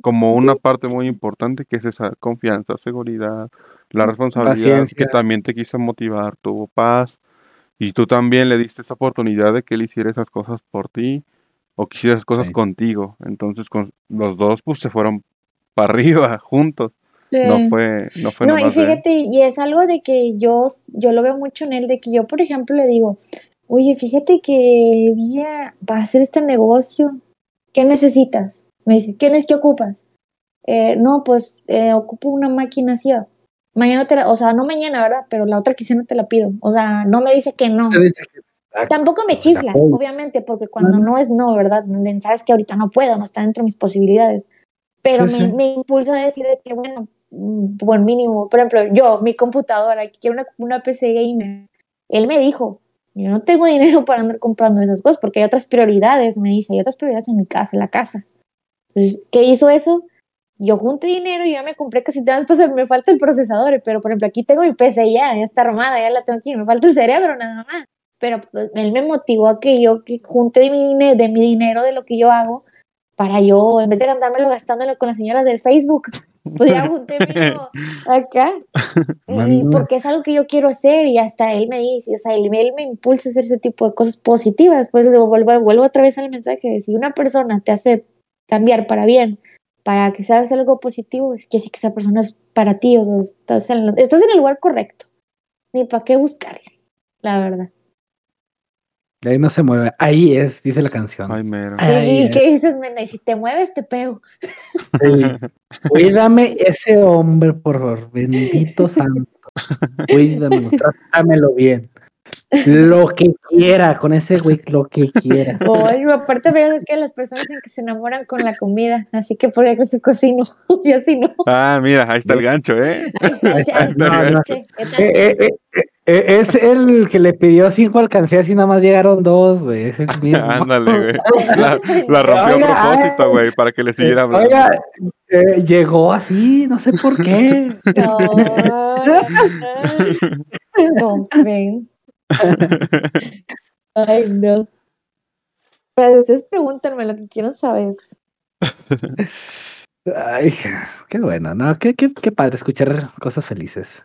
como una parte muy importante que es esa confianza, seguridad, la responsabilidad que también te quiso motivar, tuvo paz y tú también le diste esa oportunidad de que él hiciera esas cosas por ti o quisiera hacer cosas Sí. contigo. Entonces con los dos pues se fueron <laughs> para arriba juntos. No Sí. fue, no fue No, y de fíjate, y es algo de que yo, yo lo veo mucho en él, de que yo, por ejemplo, le digo, oye, fíjate que vi a- para hacer este negocio, ¿qué necesitas? Me dice, ¿qué, es, qué ocupas? "Eh, no, pues eh, ocupo una máquina así. Mañana te la, o sea, no mañana, ¿verdad? Pero la otra quincena te la pido. O sea, no me dice que no. Te dice que- Tampoco me chifla, obviamente, porque cuando no es no, ¿verdad? Sabes que ahorita no puedo, no está dentro de mis posibilidades. Pero Sí, me, sí. me impulsa a decir de que, bueno, mm, por mínimo, por ejemplo, yo, mi computadora, que quiero una, una PC gamer, él me dijo, yo no tengo dinero para andar comprando esas cosas porque hay otras prioridades, me dice, hay otras prioridades en mi casa, en la casa. Entonces, ¿qué hizo eso? Yo junté dinero y ya me compré casi nada, pues me falta el procesador, pero por ejemplo aquí tengo mi PC ya, ya está armada, ya la tengo aquí, me falta el cerebro nada más. Pero pues, él me motivó a que yo que junte de mi, de mi dinero, de lo que yo hago, para yo, en vez de andármelo gastándolo con las señoras del Facebook, <laughs> pues ya junté mío <laughs> acá. Y- porque es algo que yo quiero hacer y hasta él me dice, o sea, él, él me impulsa a hacer ese tipo de cosas positivas. Pues luego vuelvo, vuelvo otra vez al mensaje de si una persona te hace cambiar para bien, para que seas algo positivo, es que sí que esa persona es para ti, o sea, estás en, la- estás en el lugar correcto. Ni para qué buscarle, la verdad. De ahí no se mueve. Ahí es, dice la canción. Ay, mero. Y- Ahí ¿Y es. qué dices, Menda? Y si te mueves, te pego. Sí. <laughs> Cuídame ese hombre, por favor. Bendito <laughs> santo. Cuídamelo, trátamelo bien. Lo que quiera, con ese güey, lo que quiera. Oye, aparte veas es que las personas en que se enamoran con la comida, así que por eso cocino, <laughs> y así no. Ah, mira, ahí está el gancho, ¿eh? Eh, eh, eh, es el que le pidió cinco alcancías y nada más llegaron dos, güey. Ese es mismo. <laughs> Ándale, güey. La, la <laughs> rompió Oiga, a propósito, güey, para que le siguiera hablando. Oiga, eh, llegó así, no sé por qué. No, no, ven. Ay, no. Pero ustedes pregúntenme lo que quieran saber. Ay, qué bueno, ¿no? Qué, qué, qué padre escuchar cosas felices.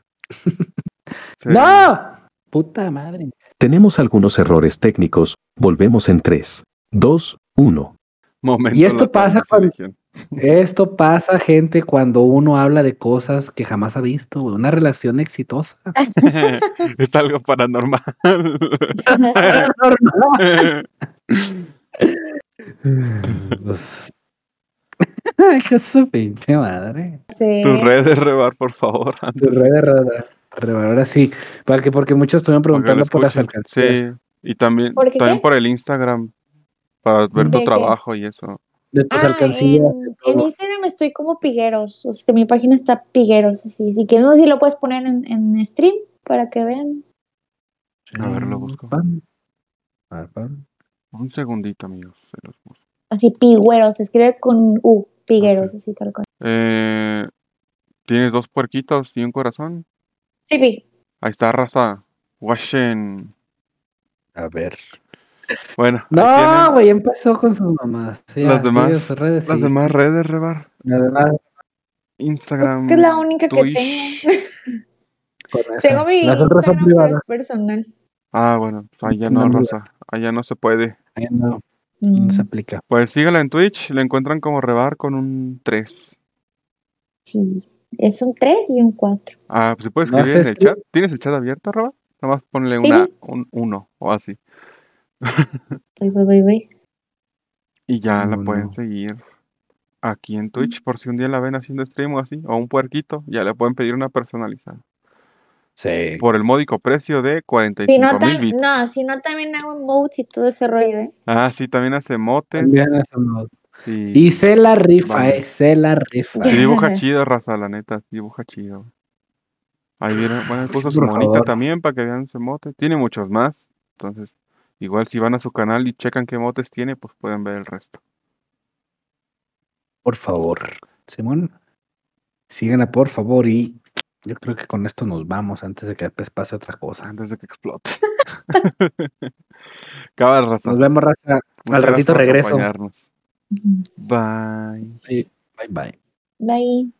Sí. ¡No! Puta madre. Tenemos algunos errores técnicos. Volvemos en 3, 2, 1. Momento Y esto pasa cuando- selección. Esto pasa, gente, cuando uno habla de cosas que jamás ha visto. güey. Una relación exitosa. <laughs> es algo paranormal. <laughs> Pues... <laughs> Ay, qué su pinche madre. Sí. Tus redes, Rebar, por favor. Tu red de rada- reba- Ahora sí, para que, porque muchos estuvieron que preguntando por las alcancías Sí, y también, ¿Por también por el Instagram, para ver tu trabajo y eso. De tus Ah, alcancías. en, en. Instagram estoy como Pigueros. O sea, mi página está Pigueros. Así, si quieres, no sé si lo puedes poner en, en stream para que vean. A ver, lo busco. Pan. A ver, pan. Un segundito, amigos. se los busco. Así, Pigueros. Se escribe con U. Pigueros, así tal cual. Eh, ¿Tienes dos puerquitos y un corazón? Sí, Pi. Ahí está, raza. Washen. A ver. Bueno, No, güey, empezó con sus mamás. Sí, Las demás- sus redes, las sí. demás redes, Rebar. Las demás, Instagram. Pues que es la única que Twitch. tengo. con esa. tengo mi Las otras son Instagram, pero es privadas. personal. Ah, bueno, pues allá no, raza. Allá no se puede. Ahí no, no se Mm, aplica. Pues sígala en Twitch, le encuentran como Rebar con un 3. sí. Es un 3 y un 4. Ah, pues si puedes No escribir sé en el chat. ¿Tienes el chat abierto, Rebar? Nada más ponle Sí. una, un 1 o así. Voy, voy, voy, voy. Y ya la pueden seguir aquí en Twitch por si un día la ven haciendo stream o así. O un puerquito, ya le pueden pedir una personalizada. Sí. Por el módico precio de Si 45 no, mil bits. no, si no, también hago emotes y todo ese rollo, ¿eh? Ah, sí, también hace motes. También. Y, Y se la rifa, Vamos. eh, se la rifa. dibuja <laughs> chido, raza, la neta. Dibuja chido. Ahí viene, bueno, puso su monita también para que vean ese mote. Tiene muchos más. Entonces, igual si van a su canal y checan qué motes tiene, pues pueden ver el resto. Por favor. Simón, síganla, por favor. Y yo creo que con esto nos vamos antes de que pase otra cosa. Antes de que explote. <laughs> Cabal, raza. Nos vemos, raza. Muchas Al ratito por regreso. Bye. Bye, bye. Bye.